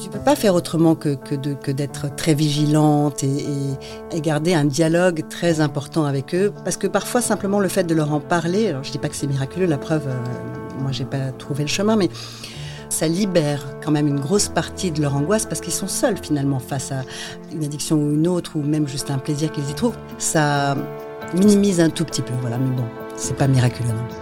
Tu peux pas faire autrement que, d'être très vigilante et, garder un dialogue très important avec eux. Parce que parfois, simplement, le fait de leur en parler, alors je dis pas que c'est miraculeux, la preuve, moi, euh, moi, j'ai pas trouvé le chemin, mais ça libère quand même une grosse partie de leur angoisse parce qu'ils sont seuls finalement face à une addiction ou une autre ou même juste un plaisir qu'ils y trouvent. Ça minimise un tout petit peu, voilà, mais bon, c'est pas miraculeux non.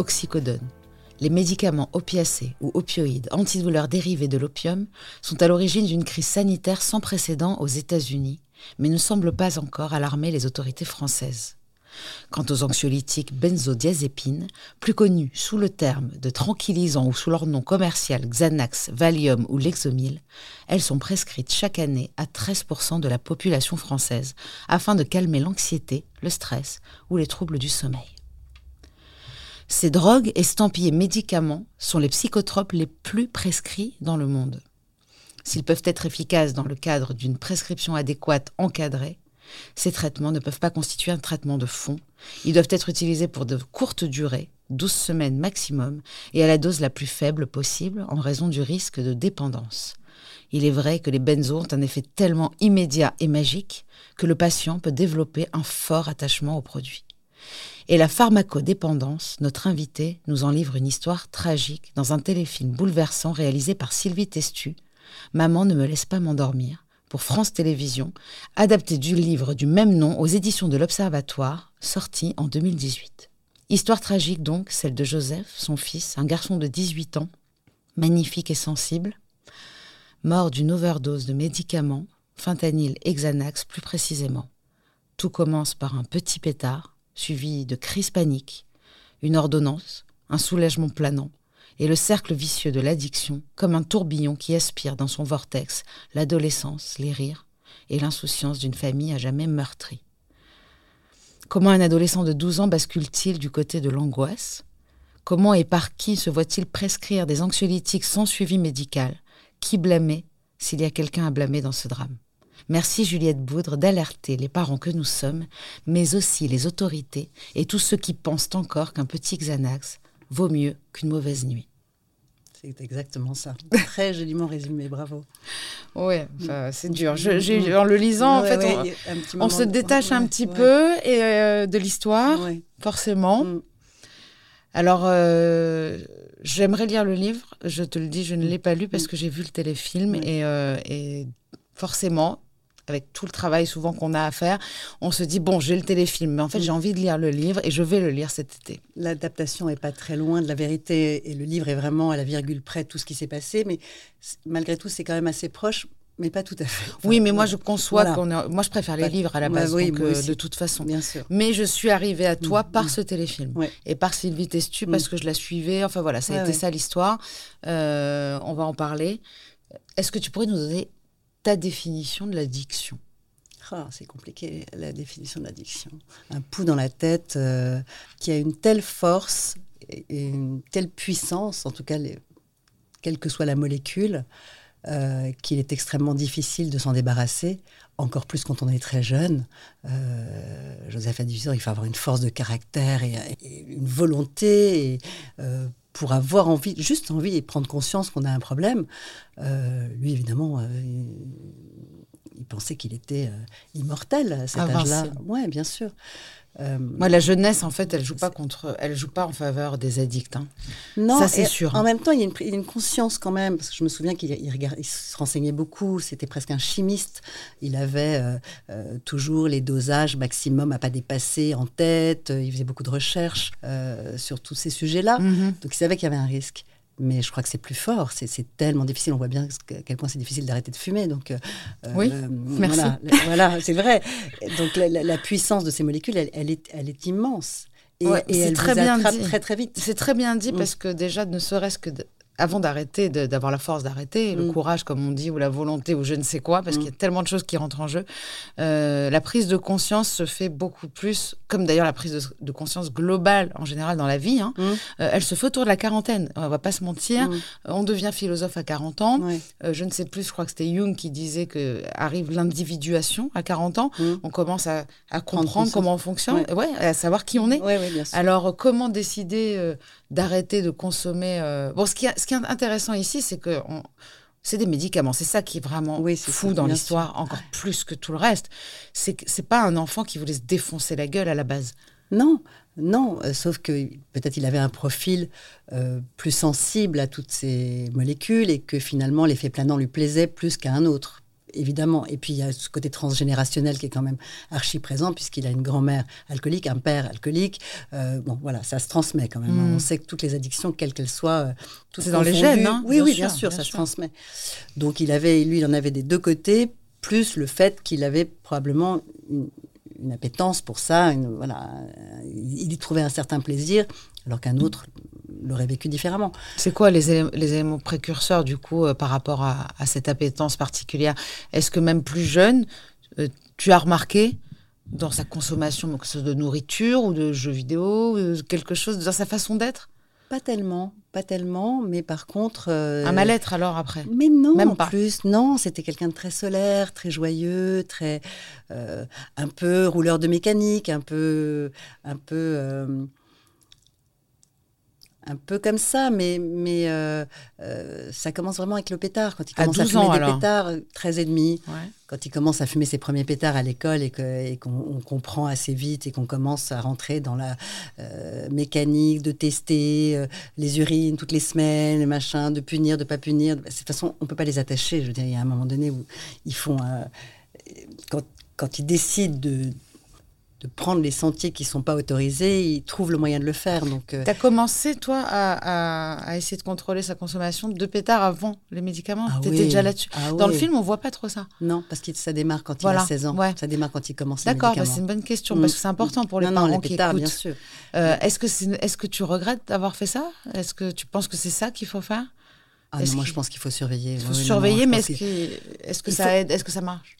oxycodone. Les médicaments opiacés ou opioïdes antidouleurs dérivés de l'opium sont à l'origine d'une crise sanitaire sans précédent aux États-Unis, mais ne semblent pas encore alarmer les autorités françaises. Quant aux anxiolytiques benzodiazépines, plus connus sous le terme de tranquillisants ou sous leur nom commercial Xanax, Valium ou Lexomil, elles sont prescrites chaque année à 13% de la population française afin de calmer l'anxiété, le stress ou les troubles du sommeil. Ces drogues estampillées médicaments sont les psychotropes les plus prescrits dans le monde. S'ils peuvent être efficaces dans le cadre d'une prescription adéquate encadrée, ces traitements ne peuvent pas constituer un traitement de fond. Ils doivent être utilisés pour de courtes durées, 12 semaines maximum, et à la dose la plus faible possible en raison du risque de dépendance. Il est vrai que les benzos ont un effet tellement immédiat et magique que le patient peut développer un fort attachement au produit. Et la pharmacodépendance, notre invité nous en livre une histoire tragique dans un téléfilm bouleversant réalisé par Sylvie Testu. Maman ne me laisse pas m'endormir, pour France Télévisions, adapté du livre du même nom aux éditions de l'Observatoire, sorti en 2018. Histoire tragique donc, celle de Joseph, son fils, un garçon de 18 ans, magnifique et sensible, mort d'une overdose de médicaments, fentanyl Xanax plus précisément. Tout commence par un petit pétard, suivi de crises paniques, une ordonnance, un soulagement planant, et le cercle vicieux de l'addiction comme un tourbillon qui aspire dans son vortex l'adolescence, les rires et l'insouciance d'une famille à jamais meurtrie. Comment un adolescent de 12 ans bascule-t-il du côté de l'angoisse? Comment et par qui se voit-il prescrire des anxiolytiques sans suivi médical? Qui blâmer s'il y a quelqu'un à blâmer dans ce drame? Merci Juliette Boudre d'alerter les parents que nous sommes, mais aussi les autorités et tous ceux qui pensent encore qu'un petit Xanax vaut mieux qu'une mauvaise nuit. C'est exactement ça. Très joliment résumé, bravo. Oui, c'est dur. en le lisant, en fait, on, se détache un petit peu et, euh, de l'histoire, forcément. Mm. Alors, euh, j'aimerais lire le livre. Je te le dis, je ne l'ai pas lu parce mm. que j'ai vu le téléfilm et, euh, et forcément, avec tout le travail souvent qu'on a à faire, on se dit bon, j'ai le téléfilm, mais en fait, mm. j'ai envie de lire le livre et je vais le lire cet été. L'adaptation n'est pas très loin de la vérité et le livre est vraiment à la virgule près de tout ce qui s'est passé, mais malgré tout, c'est quand même assez proche. Mais pas tout à fait. oui, mais moi je conçois qu'on moi je préfère les livres à la base, euh, de toute façon. Bien sûr. Mais je suis arrivée à toi mm. par mm. ce téléfilm et par Sylvie Testu parce que je la suivais. Enfin voilà, ça a été ça l'histoire. Euh, on va en parler. Est-ce que tu pourrais nous donner ta définition de l'addiction ah, c'est compliqué la définition de l'addiction. Un pouls dans la tête euh, qui a une telle force et une telle puissance, en tout cas, quelle que soit la molécule, euh, qu'il est extrêmement difficile de s'en débarrasser, encore plus quand on est très jeune. Euh, Joseph a dit il faut avoir une force de caractère et, une volonté pour avoir envie, juste envie et prendre conscience qu'on a un problème. lui, évidemment, il pensait qu'il était immortel à cet âge-là. Oui, bien sûr. Euh, Moi, la jeunesse, en fait, elle joue pas contre, elle joue pas en faveur des addicts. Hein. Non, ça c'est sûr. En même temps, il y, a une, conscience quand même, parce que je me souviens qu'il il, se renseignait beaucoup. C'était presque un chimiste. Il avait euh, euh, toujours les dosages maximum à pas dépasser en tête. Il faisait beaucoup de recherches sur tous ces sujets-là. Mm-hmm. Donc, il savait qu'il y avait un risque mais je crois que c'est plus fort. C'est tellement difficile. On voit bien à quel point c'est difficile d'arrêter de fumer. Donc, euh, oui, euh, merci. Voilà, c'est vrai. Donc, la, puissance de ces molécules, elle, est, elle est immense. Et, et elle très bien dit. très très vite. C'est très bien dit mm. parce que déjà, ne serait-ce que avant d'arrêter, d'avoir la force d'arrêter, le mm. courage, comme on dit, ou la volonté, ou je ne sais quoi, parce mm. qu'il y a tellement de choses qui rentrent en jeu, euh, la prise de conscience se fait beaucoup plus, comme d'ailleurs la prise de, conscience globale en général dans la vie, hein. mm. euh, elle se fait autour de la quarantaine. On va pas se mentir, on devient philosophe à 40 ans. Euh, je ne sais plus, je crois que c'était Jung qui disait que arrive l'individuation à 40 ans. On commence à, comprendre comment on fonctionne, ouais. à savoir qui on est. Alors, comment décider d'arrêter de consommer. Euh, bon, ce qui, ce qui, est intéressant ici, c'est que c'est des médicaments. C'est ça qui est vraiment fou dans l'histoire, encore plus que tout le reste. C'est c'est pas un enfant qui voulait se défoncer la gueule à la base. Non, non. Euh, sauf que peut-être il avait un profil euh, plus sensible à toutes ces molécules et que finalement l'effet planant lui plaisait plus qu'à un autre évidemment. Et puis il y a ce côté transgénérationnel qui est quand même archi présent, puisqu'il a une grand-mère alcoolique, un père alcoolique. Euh, bon, voilà, ça se transmet quand même. Hein. On hmm. sait que toutes les addictions, quelles qu'elles soient, euh, tout c'est dans les gènes. Hein, oui, oui, bien, sûr, ça se transmet. Donc il avait, lui, il en avait des deux côtés, plus le fait qu'il avait probablement une, appétence pour ça. voilà, il y trouvait un certain plaisir, alors qu'un autre l'aurait vécu différemment. C'est quoi les, éléments, précurseurs, du coup, euh, par rapport à, cette appétence particulière? Est-ce que même plus jeune, euh, tu as remarqué dans sa consommation, soit de nourriture ou de jeux vidéo, quelque chose dans sa façon d'être? Pas tellement, pas tellement, mais par contre... Euh, un mal-être alors après? Mais non, même pas. plus, non, c'était quelqu'un de très solaire, très joyeux, très... un peu rouleur de mécanique, un peu... Un peu un peu comme ça, mais, mais euh, euh, ça commence vraiment avec le pétard. Quand il commence à, fumer des pétards, 13 et demi, quand il commence à fumer ses premiers pétards à l'école et qu'on comprend assez vite et qu'on commence à rentrer dans la euh, mécanique de tester les urines toutes les semaines, les machins, de punir, de pas punir. De toute façon, on peut pas les attacher. Je veux dire, il y a un moment donné où ils font... quand, quand ils décident de de prendre les sentiers qui ne sont pas autorisés, ils trouvent le moyen de le faire. Donc, euh, Tu as commencé, toi, à, essayer de contrôler sa consommation de pétards avant les médicaments? Ah Tu étais déjà là-dessus. Ah Dans le film, on ne voit pas trop ça. Non, parce que ça démarre quand il a 16 ans. Ça démarre quand il commence les D'accord, bah, c'est une bonne question, parce que c'est important pour les non, parents non, les pétards, bien sûr. Euh, est-ce, que est-ce que tu regrettes d'avoir fait ça? Est-ce que tu penses que c'est ça qu'il faut faire? Ah non, moi je pense qu'il faut surveiller. Il faut surveiller, mais est-ce, que, est-ce que ça aide Est-ce que ça marche?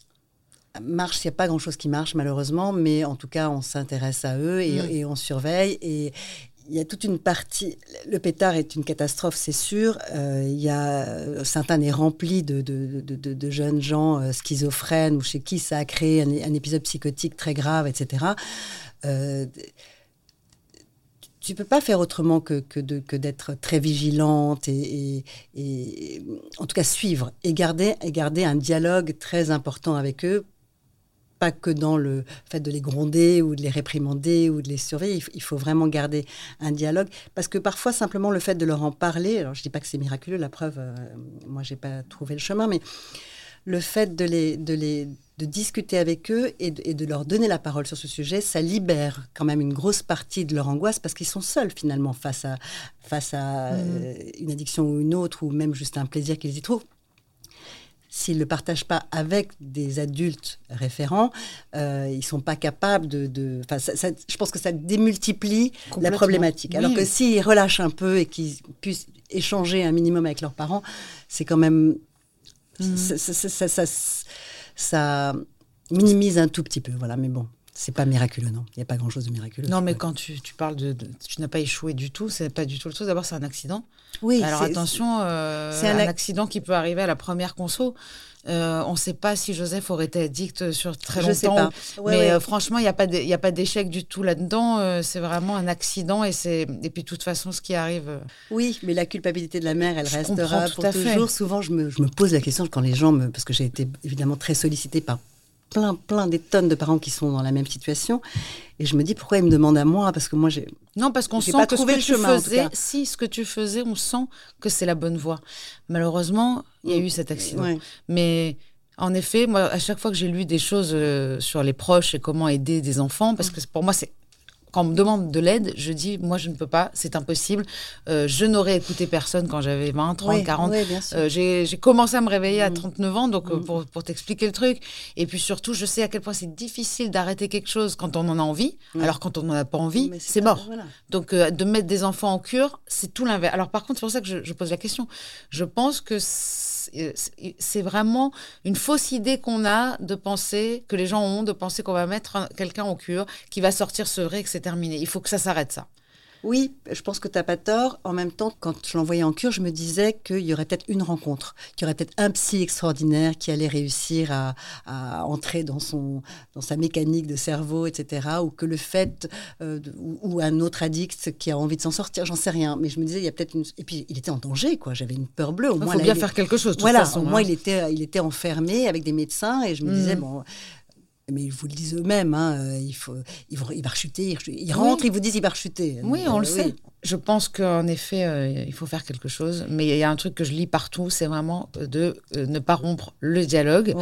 Marche, il n'y a pas grand-chose qui marche malheureusement, mais en tout cas, on s'intéresse à eux et, on surveille. Et il y a toute une partie. Le pétard est une catastrophe, c'est sûr. Euh, il y a Sainte-Anne est rempli de, de, jeunes gens euh, schizophrènes ou chez qui ça a créé un, épisode psychotique très grave, etc. Euh, tu peux pas faire autrement que, que, que d'être très vigilante et, et, en tout cas suivre et garder, et garder un dialogue très important avec eux pas que dans le fait de les gronder ou de les réprimander ou de les surveiller. Il, faut vraiment garder un dialogue parce que parfois simplement le fait de leur en parler, alors je dis pas que c'est miraculeux, la preuve, moi, euh, moi j'ai pas trouvé le chemin, mais le fait de les, de les de discuter avec eux et de, leur donner la parole sur ce sujet, ça libère quand même une grosse partie de leur angoisse parce qu'ils sont seuls finalement face à, face à mmh. euh, une addiction ou une autre ou même juste un plaisir qu'ils y trouvent s'ils ne le partagent pas avec des adultes référents, euh, ils ne sont pas capables de... je pense que ça démultiplie la problématique. Alors que s'ils relâchent un peu et qu'ils puissent échanger un minimum avec leurs parents, c'est quand même... Mhm. Ça, minimise un tout petit peu, voilà. Mais bon, c'est pas miraculeux, non. Il n'y a pas grand-chose de miraculeux. Non, mais quand tu, parles de, Tu n'as pas échoué du tout, c'est pas du tout le truc. D'abord, c'est un accident. Oui. Alors attention, euh, c'est un, accident qui peut arriver à la première conso. Euh, on ne sit pas si Joseph aurait été addict sur très longtemps. Je sais pas. mais euh, franchement, il n'y a pas d'échec du tout là-dedans. Euh, c'est vraiment un accident et c'est et puis de toute façon, ce qui arrive. Oui, mais la culpabilité de la mère, elle restera pour toujours. Souvent, je me, je me, pose la question quand les gens me, parce que j'ai été évidemment très sollicitée par plein, plein des tonnes de parents qui sont dans la même situation. Et je me dis pourquoi ils me demandent à moi? Parce que moi j'ai non parce qu'on sent pas que ce que tu faisais si ce que tu faisais on sent que c'est la bonne voie. Malheureusement il y a eu cet accident. Mais en effet moi à chaque fois que j'ai lu des choses euh, sur les proches et comment aider des enfants parce que pour moi c'est quand on me demande de l'aide, je dis, moi, je ne peux pas, c'est impossible. Euh, je n'aurais écouté personne quand j'avais 20, 30, 40. j'ai commencé à me réveiller à 39 mm. ans, donc euh, pour, pour t'expliquer le truc. Et puis surtout, je sais à quel point c'est difficile d'arrêter quelque chose quand on en a envie. Alors quand on n'en a pas envie, c'est mort. Donc euh, de mettre des enfants en cure, c'est tout l'inverse. Alors par contre, c'est pour ça que je, je pose la question. Je pense que c'est vraiment une fausse idée qu'on a de penser, que les gens ont, de penser qu'on va mettre quelqu'un en cure, qui va sortir sevré et que c'est terminé. Il faut que ça s'arrête, ça. Oui, je pense que tu n'as pas tort. En même temps, quand je l'envoyais en cure, je me disais qu'il y aurait peut-être une rencontre, qu'il y aurait peut-être un psy extraordinaire qui allait réussir à, entrer dans, son, dans sa mécanique de cerveau, etc. Ou que le fait, euh, ou, un autre addict qui a envie de s'en sortir, j'en sais rien. Mais je me disais, il y a peut-être une. Et puis, il était en danger, quoi. J'avais une peur bleue. Il faut bien faire quelque chose, de voilà, façon. Moi, hein. il, était, il était enfermé avec des médecins et je me disais, mmh. bon mais ils vous le disent eux-mêmes, hein, euh, il, faut, il, va, il va rechuter, il, rentre, ils vous disent il va rechuter. Oui, on le euh, sait. Je pense qu'en effet, euh, il faut faire quelque chose, mais il y a un truc que je lis partout, c'est vraiment de ne pas rompre le dialogue,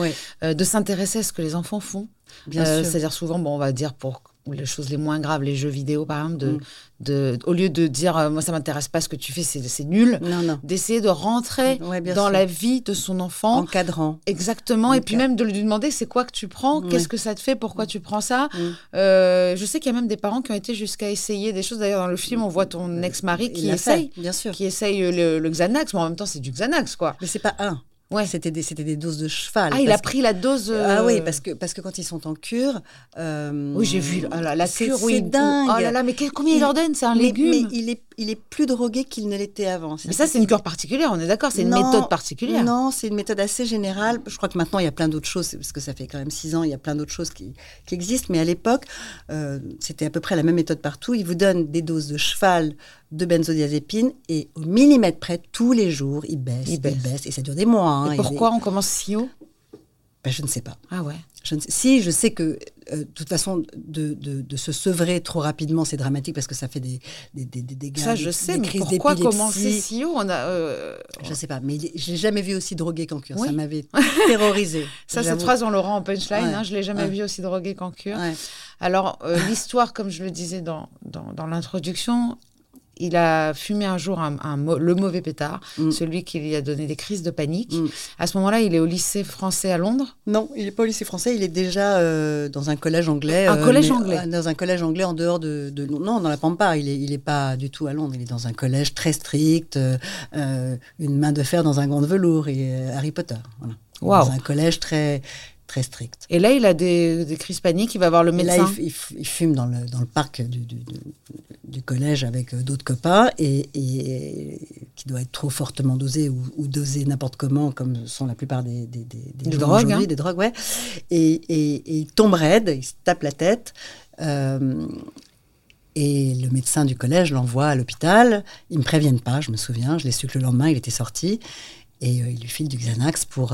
de s'intéresser à ce que les enfants font. C'est-à-dire souvent, bon, on va dire pour les choses les moins graves, les jeux vidéo par exemple, de, mm. de, au lieu de dire euh, moi ça m'intéresse pas ce que tu fais, c'est nul, d'essayer de rentrer dans la vie de son enfant. Encadrant. Exactement, et puis même de lui demander c'est quoi que tu prends, qu'est-ce que ça te fait, pourquoi tu prends ça? Mm. Euh, je sais qu'il y a même des parents qui ont été jusqu'à essayer des choses. D'ailleurs dans le film on voit ton ex-mari qui essaye, bien sûr. qui essaye le, le, Xanax, mais en même temps c'est du Xanax quoi. Mais c'est pas un. Ouais. C'était des, des doses de cheval. Ah, il a pris la dose. Ah oui, parce que, parce que quand ils sont en cure. Euh, oui, j'ai vu. Ah la cure, oui. C'est dingue. Oh là là, mais combien il, il leur donne C'est un légume? Mais il est il est plus drogué qu'il ne l'était avant. Mais ça, c'est une cure particulière, on est d'accord C'est une méthode particulière Non, c'est une méthode assez générale. Je crois que maintenant, il y a plein d'autres choses, parce que ça fait quand même six ans, il y a plein d'autres choses qui, existent. Mais à l'époque, euh, c'était à peu près la même méthode partout. Il vous donne des doses de cheval de benzodiazépine et au millimètre près, tous les jours, il baisse, il baisse. et ça dure des mois. Hein, et pourquoi on commence si haut? Ben, Je ne sais pas. Ah ouais si, je sais que, euh, de toute façon, de, de, se sevrer trop rapidement, c'est dramatique parce que ça fait des, des, des, des dégâts. Ça, je sais, mais pourquoi commencer si haut? On a, euh, Je ne sais pas, mais je l'ai jamais vu aussi drogué qu'en cure. Ça m'avait terrorisé. ça, cette phrase, on l'aura en punchline. Hein, je l'ai jamais vu aussi drogué qu'en cure. Alors, euh, l'histoire, comme je le disais dans, dans, dans l'introduction, il a fumé un jour un, le mauvais pétard, mm. celui qui lui a donné des crises de panique. Mm. À ce moment-là, il est au lycée français à Londres Non, il n'est pas au lycée français, il est déjà euh, dans un collège anglais. Un collège euh, anglais euh, Dans un collège anglais en dehors de... non, dans la Pampa, il n'est il est pas du tout à Londres, il est dans un collège très strict, une main de fer dans un gant de velours et Harry Potter. Voilà. Dans un collège très très strict. Et là, il a des, des crises paniques, il va voir le médecin. là, il, fume dans le, dans le parc du, du, collège avec euh, d'autres copains et, qui doit être trop fortement dosé ou, dosé n'importe comment, comme sont la plupart des, des, des, drogues. Hein. Des drogues, ouais. Et, il tombe raide, il se tape la tête. Euh, et le médecin du collège l'envoie à l'hôpital. Ils ne me préviennent pas, je me souviens. Je l'ai su que le lendemain, il était sorti. Et euh, il lui file du Xanax pour,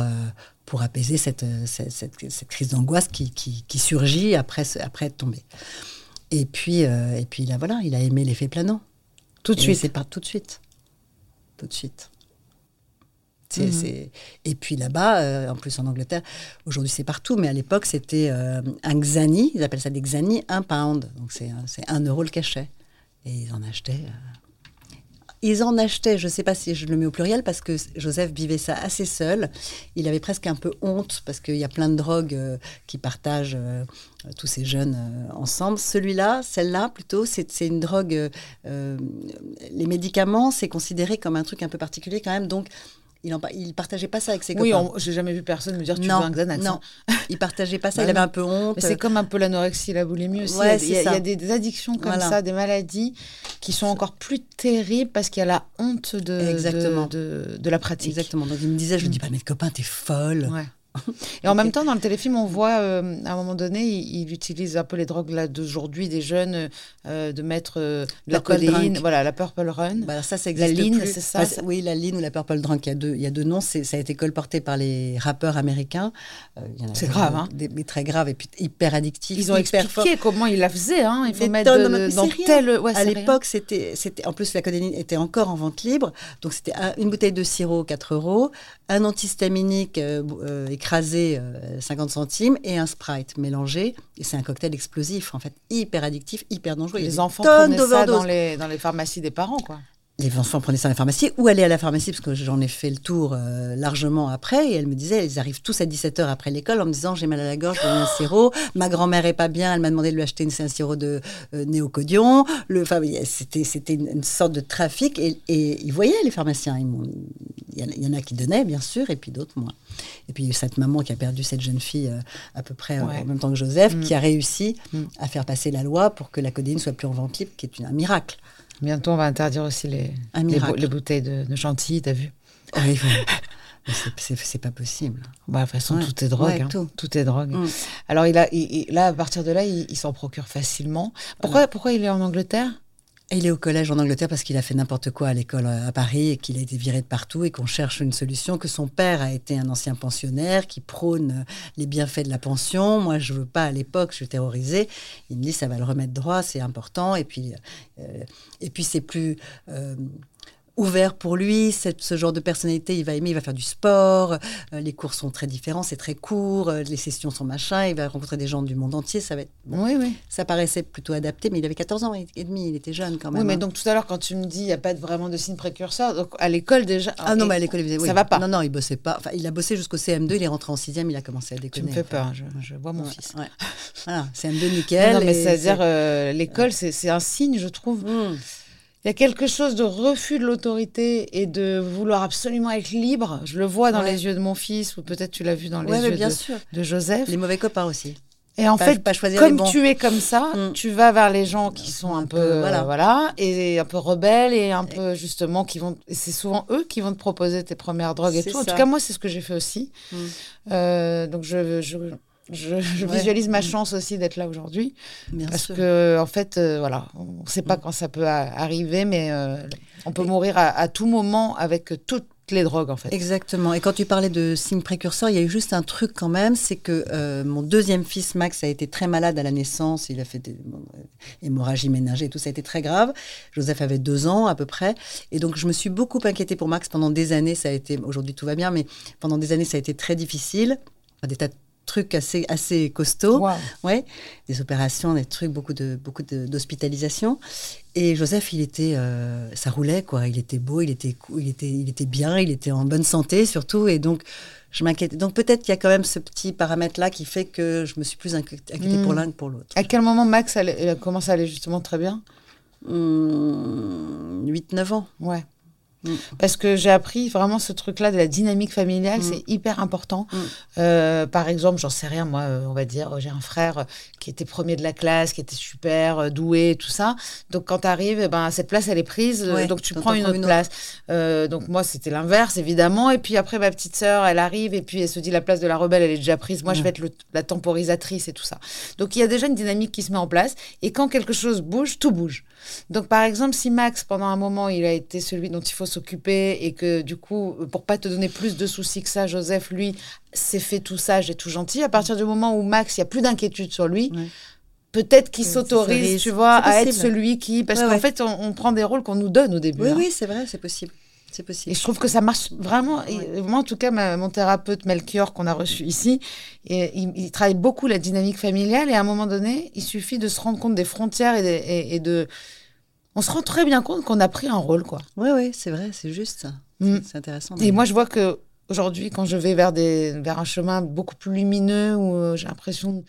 pour apaiser cette, cette, cette, crise d'angoisse qui, qui, qui, surgit après, après être tombé. Et puis, euh, et puis là, voilà, il a aimé l'effet planant. Tout de suite. C'est pas tout de suite. Tout de suite. Mhm. Et puis là-bas, euh, en plus en Angleterre, aujourd'hui c'est partout, mais à l'époque c'était euh, un xani, ils appellent ça des xani, un pound. Donc c'est, c'est un euro le cachet. Et ils en achetaient ils en achetaient, je ne sais pas si je le mets au pluriel, parce que Joseph vivait ça assez seul. Il avait presque un peu honte, parce qu'il y a plein de drogues euh, qui partagent euh, tous ces jeunes euh, ensemble. Celui-là, celle-là, plutôt, c'est une drogue. les médicaments, c'est considéré comme un truc un peu particulier quand même. Donc, il, en, il partageait pas ça avec ses oui, copains. Oui, j'ai jamais vu personne me dire tu veux un Xanax. Non, il partageait pas ça. Bah il avait un peu honte. C'est comme un peu l'anorexie, la boulimie aussi. il, y a, des, addictions comme ça, des maladies qui sont encore plus terribles parce qu'il y a la honte de, Exactement. De, de, la pratique. Exactement. Donc il me disait, je lui dis, pas, mais copain, t'es folle. Ouais. Et en même temps, dans le téléfilm, on voit, euh, à un moment donné, il, utilise un peu les drogues d'aujourd'hui des jeunes, euh, de mettre euh, la codéine, voilà, la Purple Run. Bah ça, c'est La ligne, c'est ça, Oui, la ligne ou la Purple Drunk, il y a deux, il y a deux noms. Ça a été colporté par les rappeurs américains. c'est grave, hein des, Mais très grave et puis hyper addictif. Ils ont expliqué comment ils la faisaient. Hein. Il faut mettre dans tel... Ouais, à l'époque, c'était, c'était... En plus, la codéine était encore en vente libre. Donc, c'était une bouteille de sirop, 4 euros. Un antihistaminique écrasé 50 euh, centimes et un Sprite mélangé. Et c'est un cocktail explosif, en fait, hyper addictif, hyper dangereux. Les enfants prenaient ça dans les, dans les pharmacies des parents, quoi. Les enfants prenaient ça à la pharmacie ou allaient à la pharmacie, parce que j'en ai fait le tour euh, largement après, et elle me disait, ils arrivent tous à 17h après l'école en me disant, j'ai mal à la gorge, j'ai un sirop, ma grand-mère est pas bien, elle m'a demandé de lui acheter une, un sirop de euh, néocodion, le, c'était, c'était une, sorte de trafic, et, et ils voyaient les pharmaciens, il y, en a qui donnaient, bien sûr, et puis d'autres moins. Et puis cette maman qui a perdu cette jeune fille euh, à peu près en même temps que Joseph, mm. qui a réussi mm. à faire passer la loi pour que la codéine soit plus en vente libre, qui est un miracle. Bientôt, on va interdire aussi les, les, bouteilles de, de chantilly, t'as vu? Oui, c'est pas possible. Bah, de toute façon, tout est drogue. Hein. tout. est drogue. Mm. Alors, il a, là, à partir de là, il, s'en procure facilement. Pourquoi, pourquoi il est en Angleterre? Il est au collège en Angleterre parce qu'il a fait n'importe quoi à l'école à Paris et qu'il a été viré de partout et qu'on cherche une solution, que son père a été un ancien pensionnaire qui prône les bienfaits de la pension. Moi, je veux pas à l'époque, je suis terrorisée. Il me dit ça va le remettre droit, c'est important. Et puis, euh, puis c'est plus euh, ouvert pour lui, ce genre de personnalité, il va aimer, il va faire du sport, euh, les cours sont très différents, c'est très court, euh, les sessions sont machin, il va rencontrer des gens du monde entier, ça va être... oui, oui. Ça paraissait plutôt adapté, mais il avait 14 ans et demi, il était jeune quand même. Oui, mais hein. donc tout à l'heure, quand tu me dis, il n'y a pas vraiment de signe précurseur, donc à l'école déjà... Ah non, mais à l'école, il faisait... Ça va pas Non, non, il bossait pas. Enfin, il a bossé jusqu'au CM2, il est rentré en 6e, il a commencé à déconner. Tu me fais peur, je, vois mon fils. Voilà, CM2, nickel. Non, mais c'est-à-dire, euh, l'école, c'est un signe, je trouve... Mmh. Il y a quelque chose de refus de l'autorité et de vouloir absolument être libre. Je le vois dans les yeux de mon fils, ou peut-être tu l'as vu dans les yeux de, de, Joseph. Les mauvais copains aussi. Et en fait, pas comme tu es comme ça, mm. tu vas vers les gens qui sont un, peu, voilà. voilà. et un peu rebelles et un peu justement qui vont. C'est souvent eux qui vont te proposer tes premières drogues et tout. En tout cas, moi, c'est ce que j'ai fait aussi. Mm. Euh, donc je, je je, visualise ma chance aussi d'être là aujourd'hui. Parce que, en fait, euh, voilà, on ne sait pas mm. quand ça peut arriver, mais euh, on peut mourir à, tout moment avec toutes les drogues, en fait. Exactement. Et quand tu parlais de signes précurseurs, il y a eu juste un truc quand même, c'est que euh, mon deuxième fils, Max, a été très malade à la naissance. Il a fait des hémorragies ménagées et tout, ça a été très grave. Joseph avait deux ans à peu près. Et donc, je me suis beaucoup inquiétée pour Max pendant des années. Ça a été, aujourd'hui tout va bien, mais pendant des années, ça a été très difficile. Des tas de trucs assez, assez costauds. Ouais, des opérations, des trucs, beaucoup de beaucoup d'hospitalisation. Et Joseph, il était, euh, ça roulait quoi. Il était beau, il était, il était, il était bien, il était en bonne santé surtout. Et donc, je m'inquiète. Donc peut-être qu'il y a quand même ce petit paramètre-là qui fait que je me suis plus inquiétée pour hmm. l'un que pour l'autre. À quel moment Max a commencé à aller justement très bien? 8-9 hmm, ans. Ouais. Mm. Parce que j'ai appris vraiment ce truc-là de la dynamique familiale, mm. c'est hyper important. Mm. Euh, par exemple, j'en sais rien, moi, euh, on va dire, j'ai un frère qui était premier de la classe, qui était super euh, doué, tout ça. Donc quand tu arrives, eh ben, cette place, elle est prise, donc tu prends une autre place. donc moi, c'était l'inverse, évidemment. Et puis après, ma petite sœur, elle arrive et puis elle se dit, la place de la rebelle, elle est déjà prise. Moi, je vais être la temporisatrice et tout ça. Donc il y a déjà une dynamique qui se met en place. Et quand quelque chose bouge, tout bouge. Donc par exemple, si Max, pendant un moment, il a été celui dont il faut s'occuper et que du coup, pour pas te donner plus de soucis que ça, Joseph, lui, s'est fait tout sage et tout gentil. À partir du moment où Max, il y a plus d'inquiétude sur lui. Peut-être qu'il s'autorise, tu vois, à être celui qui. Parce qu'en fait, on, prend des rôles qu'on nous donne au début. Oui, hein. oui, c'est vrai, c'est possible. C'est possible. Et je trouve que ça marche vraiment. moi, en tout cas, mon thérapeute Melchior, qu'on a reçu ici, et, il, travaille beaucoup la dynamique familiale. Et à un moment donné, il suffit de se rendre compte des frontières et, de. On se rend très bien compte qu'on a pris un rôle, quoi. Oui, oui, c'est vrai, c'est juste. Mm. C'est intéressant. Et moi, je vois que aujourd'hui, quand je vais vers, des, vers un chemin beaucoup plus lumineux, où euh, j'ai l'impression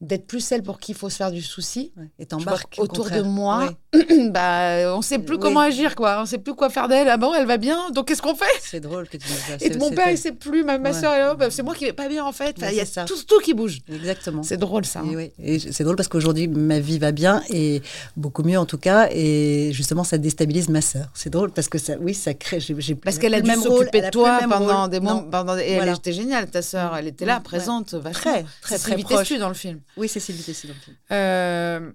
d'être plus celle pour qui il faut se faire du souci, et t'embarques autour de moi bah, on sait plus comment agir, quoi. On sait plus quoi faire d'elle. Ah bon, elle va bien, donc qu'est-ce qu'on fait? C'est drôle que tu me Et mon père, il sait plus, ma, ma soeur, bah, c'est moi qui vais pas bien, en fait. Il y a tout, tout, qui bouge. Exactement. C'est drôle, ça. Et, hein. et c'est drôle parce qu'aujourd'hui, ma vie va bien, et beaucoup mieux en tout cas, et justement, ça déstabilise ma soeur. C'est drôle parce que ça, oui, ça crée. parce qu'elle a dû s'occuper de toi pendant des moments. Et elle était géniale, ta soeur. Elle était là, présente, vachement. Très, très, très proche. dans le film. Oui, c'est Sylvie Tessu dans le film.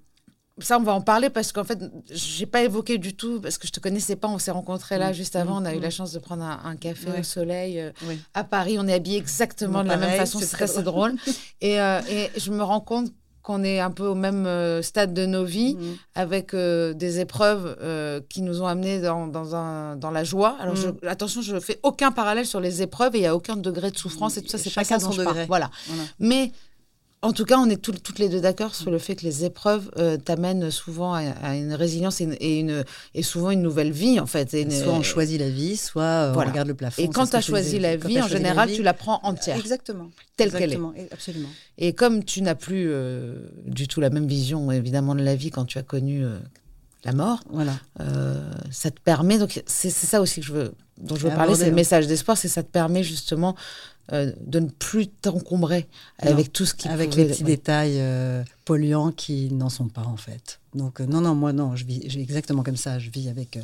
Ça, on va en parler parce qu'en fait, j'ai pas évoqué du tout parce que je te connaissais pas. On s'est rencontrés là mm. juste avant. On a eu la mm. chance de prendre un, café au soleil euh, à Paris. On est habillés exactement de la même façon. C'est assez drôle. et, euh, et, je me rends compte qu'on est un peu au même euh, stade de nos vies, mm. avec des épreuves qui nous ont amenés dans, dans, un, dans la joie. Alors, je, attention, je ne fais aucun parallèle sur les épreuves et il n'y a aucun degré de souffrance et tout ça, c'est pas ça dont je parle. Voilà. voilà. Mais en tout cas, on est toutes les deux d'accord sur le fait que les épreuves euh, t'amènent souvent à, une résilience et, une, et, souvent une nouvelle vie, en fait. soit on choisit la vie, soit euh, on regarde le plafond. Et quand tu as choisi la vie, en général, tu la prends entière. Exactement. Telle qu'elle est. Absolument. Et comme tu n'as plus euh, du tout la même vision, évidemment, de la vie quand tu as connu la mort, voilà. ça te permet, donc c'est ça aussi que je veux, dont je veux parler, c'est le message d'espoir, c'est ça te permet justement euh, de ne plus t'encombrer avec tout ce qui avec les petits détails euh, polluants qui n'en sont pas en fait. Donc euh, non, non, moi non, je vis, exactement comme ça. Je vis avec euh,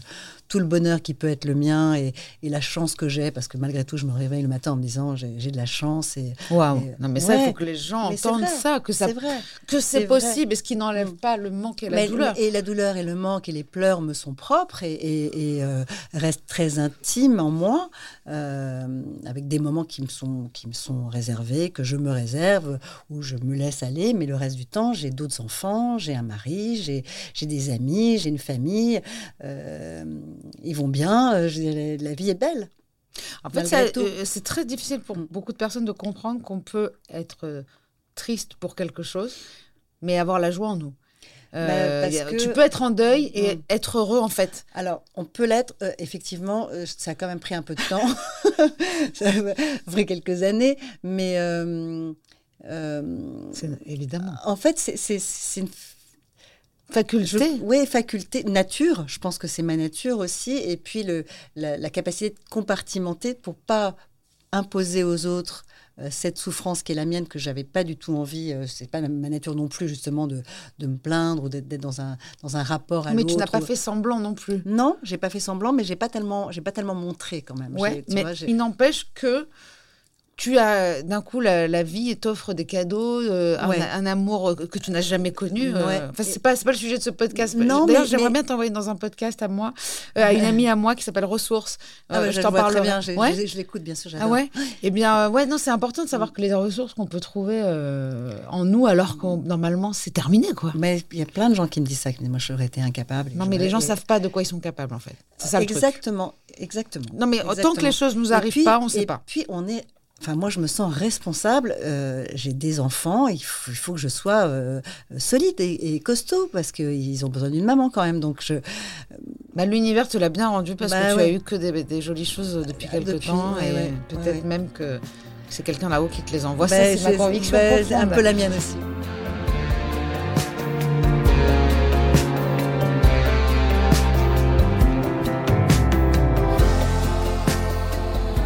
tout le bonheur qui peut être le mien et, la chance que j'ai, parce que malgré tout, je me réveille le matin en me disant j'ai de la chance. Et, Waouh Non mais ça, il faut que les gens entendent ça, que ça, vrai. que c'est possible, et ce qui n'enlève mm. pas le manque et la douleur. Et la douleur et le manque et les pleurs me sont propres et, euh, restent très intimes en moi, avec des moments qui me sont qui me sont réservés, que je me réserve, où je me laisse aller, mais le reste du temps, j'ai d'autres enfants, j'ai un mari, j'ai des amis, j'ai une famille, euh, ils vont bien, euh, la, vie est belle. En fait, euh, c'est très difficile pour beaucoup de personnes de comprendre qu'on peut être triste pour quelque chose, mais avoir la joie en nous. Bah, tu peux être en deuil et être heureux en fait. Alors, on peut l'être, effectivement, ça a quand même pris un peu de temps, ça a pris quelques années, mais... évidemment. En fait, c'est une Faculté Oui, faculté. Nature, je pense que c'est ma nature aussi. Et puis le, la, capacité de compartimenter pour pas imposer aux autres euh, cette souffrance qui est la mienne, que j'avais pas du tout envie, euh, c'est pas ma nature non plus, justement, de, de me plaindre ou d'être dans un, dans un rapport à l'autre. Mais tu n'as pas fait semblant non plus. Non, j'ai pas fait semblant, mais j'ai pas tellement, j'ai pas tellement montré quand même. Ouais, mais il n'empêche que tu as d'un coup la, vie t'offre des cadeaux, euh, un, amour que tu n'as jamais connu. Euh, enfin, c'est pas c'est pas le sujet de ce podcast. Non, D'ailleurs, j'aimerais bien t'envoyer dans un podcast à moi, euh, à une amie à moi qui s'appelle Ressources. Ah je t'en parle très bien. Je, l'écoute bien sûr. Ah ouais? Eh bien, ouais, non, c'est important de savoir que les ressources qu'on peut trouver en nous, alors que normalement c'est terminé, quoi. Mais il y a plein de gens qui me disent ça. Moi, j'aurais été incapable. Non, mais les gens savent pas de quoi ils sont capables, en fait. C'est ça Exactement, exactement. Non, mais tant que les choses nous arrivent pas, on ne sait pas. Puis on est Enfin, moi, je me sens responsable. Euh, j'ai des enfants. Il faut, que je sois euh, solide et, costaud parce qu'ils ont besoin d'une maman quand même. Donc, je. Bah, L'univers te l'a bien rendu parce bah que tu as eu que des, jolies choses depuis ah, quelques temps et peut-être même que c'est quelqu'un là-haut qui te les envoie. Bah, c'est ma conviction. c'est un peu la mienne aussi.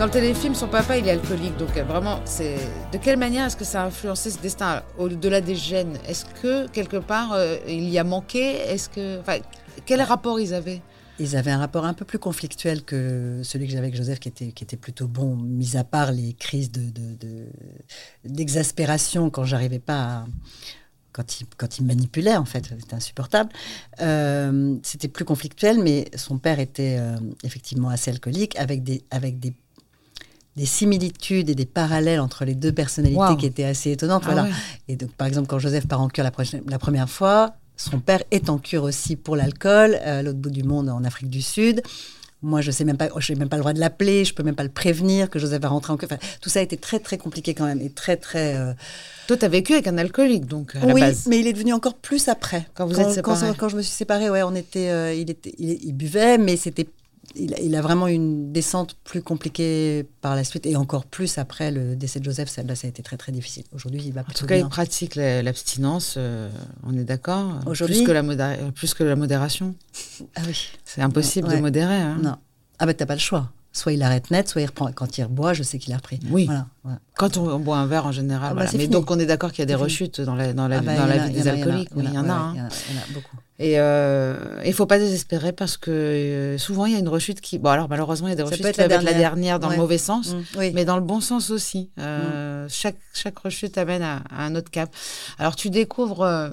Dans le téléfilm, son papa, il est alcoolique. Donc, euh, vraiment, c'est de quelle manière est-ce que ça a influencé ce destin au-delà des gènes? Est-ce que, quelque part, euh, il y a manqué? Est-ce que. Enfin, quel rapport ils avaient? Ils avaient un rapport un peu plus conflictuel que celui que j'avais avec Joseph, qui était, qui était plutôt bon, mis à part les crises d'exaspération de, quand j'arrivais pas à, quand il, quand il manipulait, en fait, c'était insupportable. Euh, c'était plus conflictuel, mais son père était effectivement assez alcoolique, avec des, avec des des similitudes et des parallèles entre les deux personnalités qui étaient assez étonnantes. Ah voilà. Et donc, par exemple, quand Joseph part en cure la, première fois, son père est en cure aussi pour l'alcool, à l'autre bout du monde, en Afrique du Sud. Moi, je sais même pas, je n'ai même pas le droit de l'appeler, je peux même pas le prévenir que Joseph va rentrer en cure. Enfin, tout ça a été très très compliqué quand même et très très. Euh, Toi, tu as vécu avec un alcoolique, donc. oui, mais il est devenu encore plus après. Quand vous êtes séparés. Quand, je me suis séparée, ouais, on était, euh, il était, il, buvait, mais c'était il, a vraiment une descente plus compliquée par la suite et encore plus après le décès de Joseph. Ça, là, ça a été très très difficile. Aujourd'hui, il va En tout cas, il pratique l'abstinence. Euh, on est d'accord. Aujourd'hui, plus que la plus que la modération. Ah oui. C'est impossible de modérer. Hein. Non. Ah ben t'as pas le choix. Soit il arrête net, soit il reprend. Quand il reboit, je sais qu'il a repris. Oui. Quand on, boit un verre en général. Ah bah, Mais donc on est d'accord qu'il y a des rechutes dans la, dans la, ah bah, dans la vie des alcooliques. Il y en a. Il y en a beaucoup. Et euh, il ne faut pas désespérer parce que euh, souvent il y a une rechute qui. Bon, alors malheureusement, il y a des rechutes qui peuvent être la dernière dans le mauvais sens, mmh. mais dans le bon sens aussi. Euh, mmh. chaque, chaque rechute amène à, un autre cap. Alors tu découvres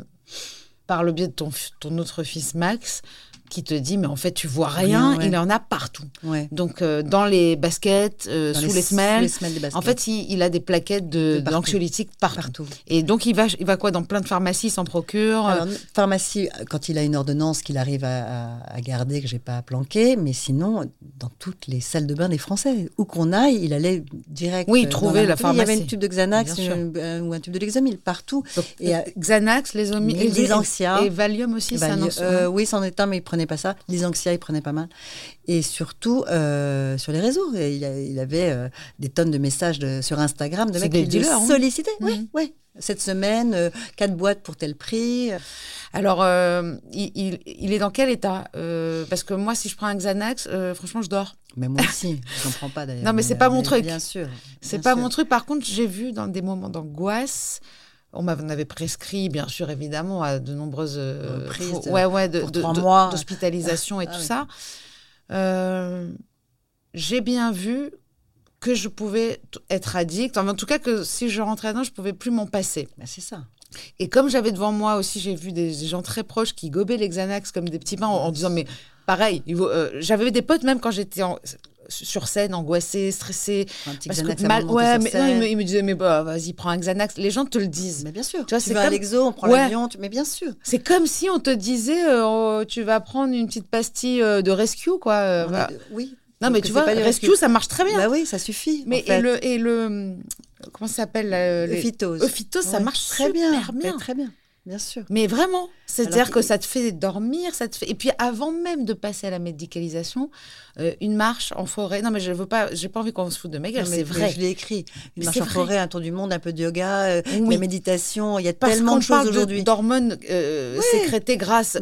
par le biais de ton, ton autre fils Max qui te dit mais en fait tu vois rien, il en a partout. Donc euh, dans les baskets, euh, sous, les, semelles, en fait il, a des plaquettes de, d'anxiolytiques partout. Et donc il va, il va quoi dans plein de pharmacies s'en procure. Alors, pharmacie quand il a une ordonnance qu'il arrive à, garder que j'ai pas planqué, mais sinon dans toutes les salles de bain des Français où qu'on aille, il allait direct. Oui, trouver la, pharmacie. Il y avait une tube de Xanax euh, ou un tube de Lexomil partout. et Xanax, les et, les Et Valium aussi, ça Oui, c'en est un, mais il prenait pas ça. Les anxiétés, il prenait pas mal. Et surtout, euh, sur les réseaux, il, il avait euh, des tonnes de messages de, sur Instagram de mecs qui le hein. sollicitaient. Oui, mhm. oui. Cette semaine, euh, quatre boîtes pour tel prix. Alors, il, il, est dans quel état Parce que moi, si je prends un Xanax, franchement, je dors. Mais moi aussi, je n'en prends pas d'ailleurs. Non, mais, c'est pas mon truc. Bien sûr. C'est pas mon truc. Par contre, j'ai vu dans des moments d'angoisse, on m'avait prescrit, bien sûr, évidemment, à de nombreuses euh, prises ouais, ouais, d'hospitalisation et ah tout ça. Euh, j'ai bien vu que je pouvais être addict. En tout cas, que si je rentrais dedans, je pouvais plus m'en passer. Ben, c'est ça. Et comme j'avais devant moi aussi, j'ai vu des gens très proches qui gobaient les Xanax comme des petits pains en, disant mais pareil. Euh, j'avais des potes même quand j'étais en, sur scène, angoissé, stressé. Un petit parce Xanax que mal, ouais, mais il, me, disait mais bah, vas-y prends un Xanax. Les gens te le disent. Mais bien sûr. Tu vois, c'est à l'exo, on prend l'avion. Mais bien sûr. C'est comme si on te disait euh, oh, tu vas prendre une petite pastille euh, de rescue quoi. Euh, bah. Oui. Non mais tu vois, rescue, ça marche très bien. Bah oui, ça suffit. Mais et le et le comment ça s'appelle le Euphytose. Euphytose, ça marche très bien. bien. Très bien. Bien sûr. Mais vraiment, c'est-à-dire que ça te fait dormir, ça te fait. Et puis avant même de passer à la médicalisation, euh, une marche en forêt. Non, mais je veux pas, j'ai pas envie qu'on se foute de ma gueule. C'est vrai. Je l'ai écrit. Une marche en forêt, un tour du monde, un peu de yoga, euh, la méditation. Il y a tellement de choses aujourd'hui. D'hormones euh, sécrétées grâce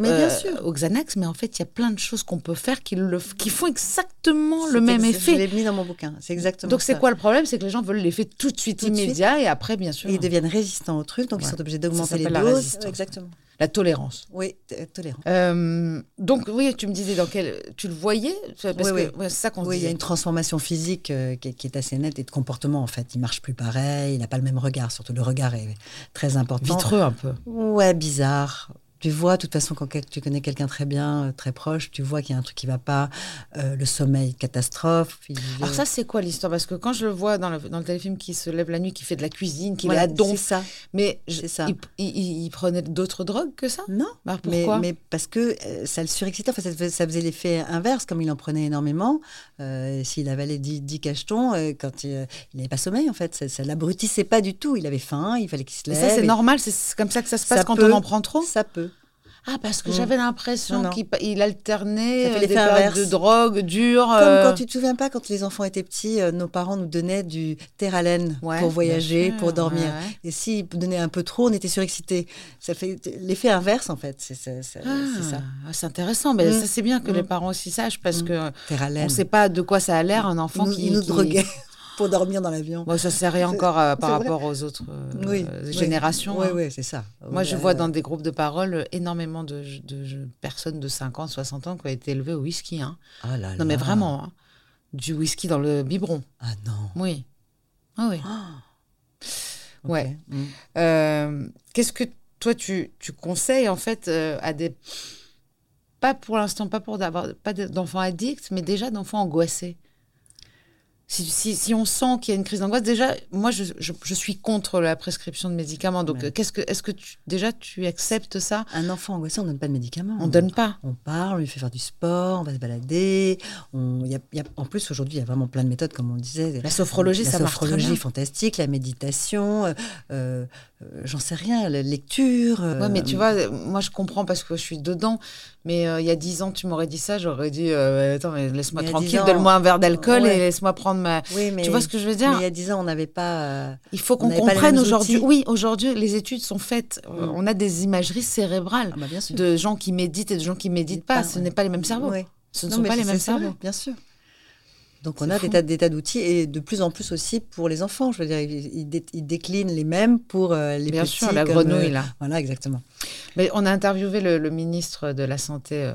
au Xanax, mais en fait, il y a plein de choses qu'on peut faire qui, le, qui font exactement le même effet. Je l'ai mis dans mon bouquin. C'est exactement. Donc c'est quoi le problème? C'est que les gens veulent l'effet tout de suite immédiat et après, bien sûr. ils deviennent résistants au truc, donc ils sont obligés d'augmenter les doses. Exactement. La tolérance. Oui, tolérance. Euh, donc, oui, tu me disais dans quel. Tu le voyais parce oui, que, oui. ça qu'on Oui, il y a une transformation physique euh, qui, est assez nette et de comportement, en fait. Il marche plus pareil, il n'a pas le même regard. Surtout, le regard est très important. Vitreux, un peu. Ouais, bizarre tu vois, de toute façon, quand tu connais quelqu'un très bien, euh, très proche, tu vois qu'il y a un truc qui va pas, euh, le sommeil, catastrophe. Alors ça, c'est quoi l'histoire? Parce que quand je le vois dans le, dans le, téléfilm qui se lève la nuit, qui fait de la cuisine, qui voilà, est à ça. Mais ça. Il, prenait d'autres drogues que ça? Non. Bah, pourquoi? mais, parce que euh, ça le surexcitait. Enfin, ça, faisait, l'effet inverse, comme il en prenait énormément. S'il avalait 10, 10 cachetons, quand il n'avait pas sommeil, en fait, ça, ça l'abrutissait pas du tout. Il avait faim, il fallait qu'il se lève. Et ça, c'est normal C'est comme ça que ça se passe quand on en prend trop? Ça peut. Ah, parce que mm. j'avais l'impression qu'il alternait euh, des de drogue dure. Comme euh. quand tu te souviens pas, quand les enfants étaient petits, euh, nos parents nous donnaient du terralène pour voyager, pour dormir. Et s'ils donnaient un peu trop, on était surexcités. Ça fait l'effet inverse, en fait. C'est ça. Ah, ah, c'est intéressant. Mais mm. ça, c'est bien que les mm. parents aussi sachent parce que on ne sait pas de quoi ça a l'air un enfant qui nous droguait pour dormir dans l'avion. Moi, ça sert rien encore euh, par rapport aux autres euh, générations. Oui, hein. oui, c'est ça. Moi, je vois dans des groupes de parole énormément de, personnes de 50, 60 ans qui ont été élevées au whisky. Hein. Ah là non, mais vraiment, hein. du whisky dans le biberon. Ah non. Oui. Ah oui. Ouais. Mm. Euh, qu'est-ce que toi, tu, tu, conseilles en fait à des pas pour l'instant, pas pour d'avoir pas d'enfants addicts, mais déjà d'enfants angoissés? Si, on sent qu'il y a une crise d'angoisse, déjà, moi, je, suis contre la prescription de médicaments. Donc, qu'est-ce que, est-ce que tu, déjà, tu acceptes ça? Un enfant angoissé, on ne donne pas de médicaments. On ne donne pas. On parle, on lui fait faire du sport, on va se balader. On, y a, en plus, aujourd'hui, il y a vraiment plein de méthodes, comme on disait. La sophrologie, ça marche très bien. fantastique, la méditation, euh, euh, j'en sais rien, la lecture. ouais, mais tu vois, moi, je comprends parce que je suis dedans. Mais il y a dix ans, tu m'aurais dit ça, j'aurais dit, attends, mais laisse-moi tranquille, donne-moi un verre d'alcool et laisse-moi prendre oui, mais, tu vois ce que je veux dire Il y a 10 ans, on n'avait pas. Euh, il faut qu'on comprenne aujourd'hui. Oui, aujourd'hui, les études sont faites. Euh, mm. On a des imageries cérébrales ah, bah, de gens qui méditent et de gens qui méditent pas. Ce n'est pas les mêmes cerveaux. Ce ne sont pas les mêmes cerveaux. Bien sûr. Donc on a des tas, des tas d'outils et de plus en plus aussi pour les enfants. Je veux dire, ils, déclinent les mêmes pour euh, les Bien petits. sûr, la grenouille là. Voilà, exactement. Mais on a interviewé le, ministre de la Santé euh,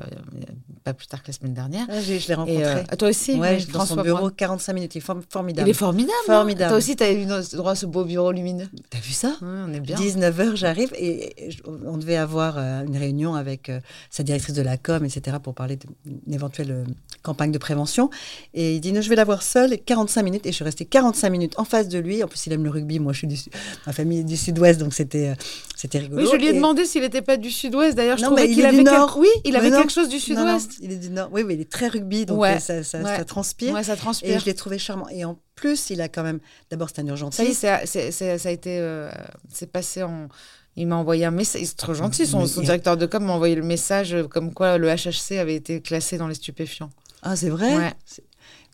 pas plus tard que la semaine dernière. Ah, je l'ai rencontré. Euh, toi aussi Oui, dans son bureau, 45 minutes. Il est formidable. Il est formidable. Hein. formidable. Toi aussi, tu as eu droit à ce beau bureau lumineux. Tu as vu ça? On est bien. 19h, j'arrive et on devait avoir une réunion avec sa directrice de la com, etc., pour parler d'une éventuelle campagne de prévention. Et il dit, non, je vais la voir seule 45 minutes et je suis restée 45 minutes en face de lui. En plus, il aime le rugby. Moi, je suis du, ma famille est du sud-ouest, donc c'était euh, c'était rigolo. Oui, je lui ai demandé s'il n'était pas du sud-ouest. D'ailleurs, je trouvais qu'il avait nord. Oui, il avait quelque chose du sud-ouest. Il est du nord. Oui, mais il est très rugby, donc euh, ça, ça, transpire. Ouais, ça transpire. Et je l'ai trouvé charmant. Et en plus, il a quand même. D'abord, c'est un urgentiste. Ça y est, ça a été, euh, c'est passé en. Il m'a envoyé un message, c'est trop gentil, son, directeur de com m'a envoyé le message comme quoi le HHC avait été classé dans les stupéfiants. Ah, c'est vrai? Ouais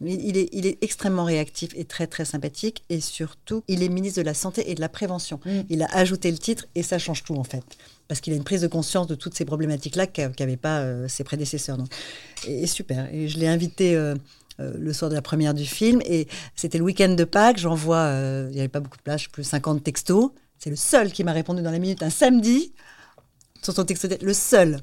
il est, il est extrêmement réactif et très très sympathique et surtout, il est ministre de la Santé et de la Prévention. Mm. Il a ajouté le titre et ça change tout en fait. Parce qu'il a une prise de conscience de toutes ces problématiques-là qu'avaient pas euh, ses prédécesseurs. Donc. Et, super. Et je l'ai invité euh, euh, le soir de la première du film et c'était le week-end de Pâques. J'envoie, il n'y avait pas beaucoup de place, plus 50 textos. C'est le seul qui m'a répondu dans la minute un samedi sur son texto. Le seul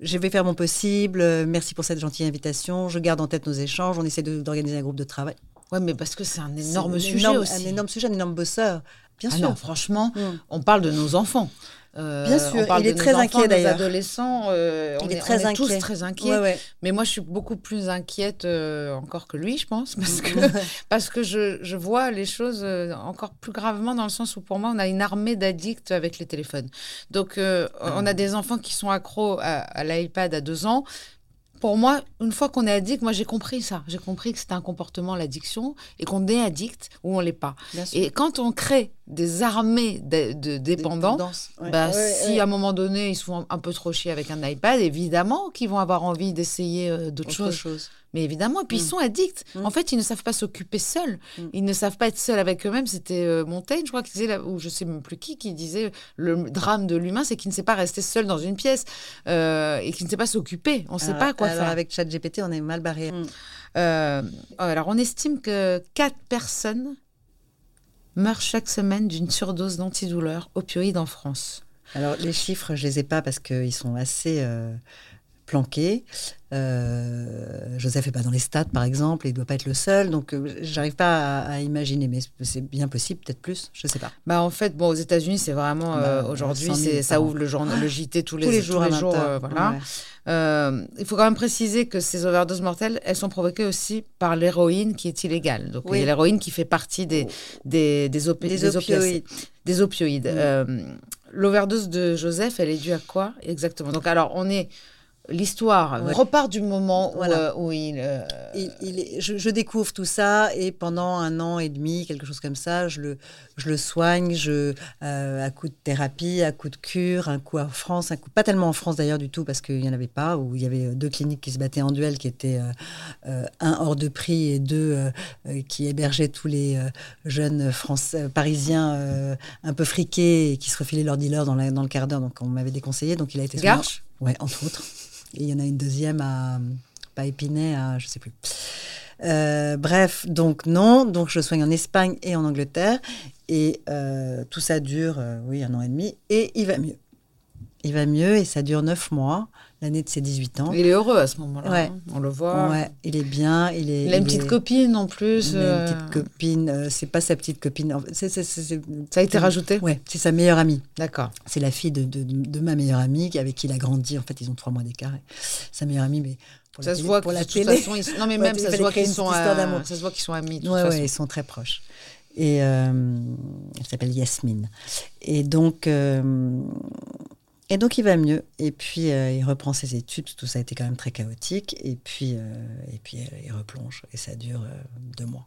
je vais faire mon possible. Euh, merci pour cette gentille invitation. Je garde en tête nos échanges. On essaie d'organiser un groupe de travail. Ouais, mais parce que c'est un énorme sujet aussi. Un énorme sujet, un énorme bosseur. Bien ah sûr. franchement, mm. on parle de nos enfants. Euh, Bien sûr, il est très inquiet d'ailleurs. adolescents, euh, il on est, très inquiet. tous très inquiets. Mais moi, je suis beaucoup plus inquiète euh, encore que lui, je pense, parce que, parce que je, je vois les choses encore plus gravement dans le sens où pour moi, on a une armée d'addicts avec les téléphones. Donc, on a des enfants qui sont accros à, à l'iPad à deux ans, pour moi, une fois qu'on est addict, moi j'ai compris ça. J'ai compris que c'était un comportement, l'addiction, et qu'on est addict ou on l'est pas. Et quand on crée des armées de, dépendants, bah, si à un moment donné ils sont un peu trop chiés avec un iPad, évidemment qu'ils vont avoir envie d'essayer euh, d'autres choses. Mais évidemment, et puis ils mm. sont addicts. Mm. En fait, ils ne savent pas s'occuper seuls. Mm. Ils ne savent pas être seuls avec eux-mêmes. C'était euh, Montaigne, je crois, qui disait, ou je sais même plus qui, qui disait le drame de l'humain, c'est qu'il ne sait pas rester seul dans une pièce euh, et qu'il ne sait pas s'occuper. On ne sait pas quoi alors faire. Avec ChatGPT, on est mal barré. Euh, alors, on estime que 4 personnes meurent chaque semaine d'une surdose d'antidouleurs opioïdes en France. Alors, les chiffres, je les ai pas parce qu'ils sont assez planqués. Euh, Joseph n'est pas dans les stats, par exemple, et il ne doit pas être le seul. Donc, euh, j'arrive pas à, imaginer, mais c'est bien possible, peut-être plus, je ne sais pas. Bah, en fait, bon, aux États-Unis, c'est vraiment euh, bah, aujourd'hui, ça ouvre le, journal, le JT tous les, jours. Tous les jours, voilà. il faut quand même préciser que ces overdoses mortelles, elles sont provoquées aussi par l'héroïne qui est illégale. Donc, il y a l'héroïne qui fait partie des, des, des, opioïdes. Des opioïdes. L'overdose de Joseph, elle est due à quoi exactement? Donc, alors, on est l'histoire. Repart du moment où, euh, euh, il... il, je, découvre tout ça et pendant un an et demi, quelque chose comme ça, je le, je le soigne je, euh, à coup de thérapie, à coup de cure, un coup en France, un coup pas tellement en France d'ailleurs du tout parce qu'il n'y en avait pas, où il y avait deux cliniques qui se battaient en duel, qui étaient un hors de prix et deux qui hébergeaient tous les jeunes français, parisiens un peu friqués et qui se refilaient leur dealer dans, dans le quart d'heure. Donc on m'avait déconseillé, donc il a été... Garche Ouais, entre autres. Et il y en a une deuxième à, pas Épinay, à je sais plus. Euh, bref, donc non, donc je soigne en Espagne et en Angleterre. Et euh, tout ça dure, euh, oui, un an et demi. Et il va mieux. Il va mieux et ça dure neuf mois, l'année de ses 18 ans. Il est heureux à ce moment-là. Ouais. Hein. On le voit. Ouais, il est bien. Il, est, il a une petite copine en plus. Il a une euh. petite copine. Euh, c'est pas sa petite copine. ça a été rajouté? Ouais, c'est sa meilleure amie. D'accord. C'est la fille de, de, de, ma meilleure amie avec qui il a grandi. En fait, ils ont trois mois d'écart. Sa meilleure amie, mais. Pour ça se voit pour la télé. Façon, ils... Non, mais même ça se, voit qu'ils sont, ça se voit qu'ils sont amis. Oui, ouais, ils sont très proches. Et euh, elle s'appelle Yasmine. Et donc, euh, et donc, il va mieux. Et puis, euh, il reprend ses études. Tout ça a été quand même très chaotique. Et puis, et puis il replonge. Et ça dure deux mois.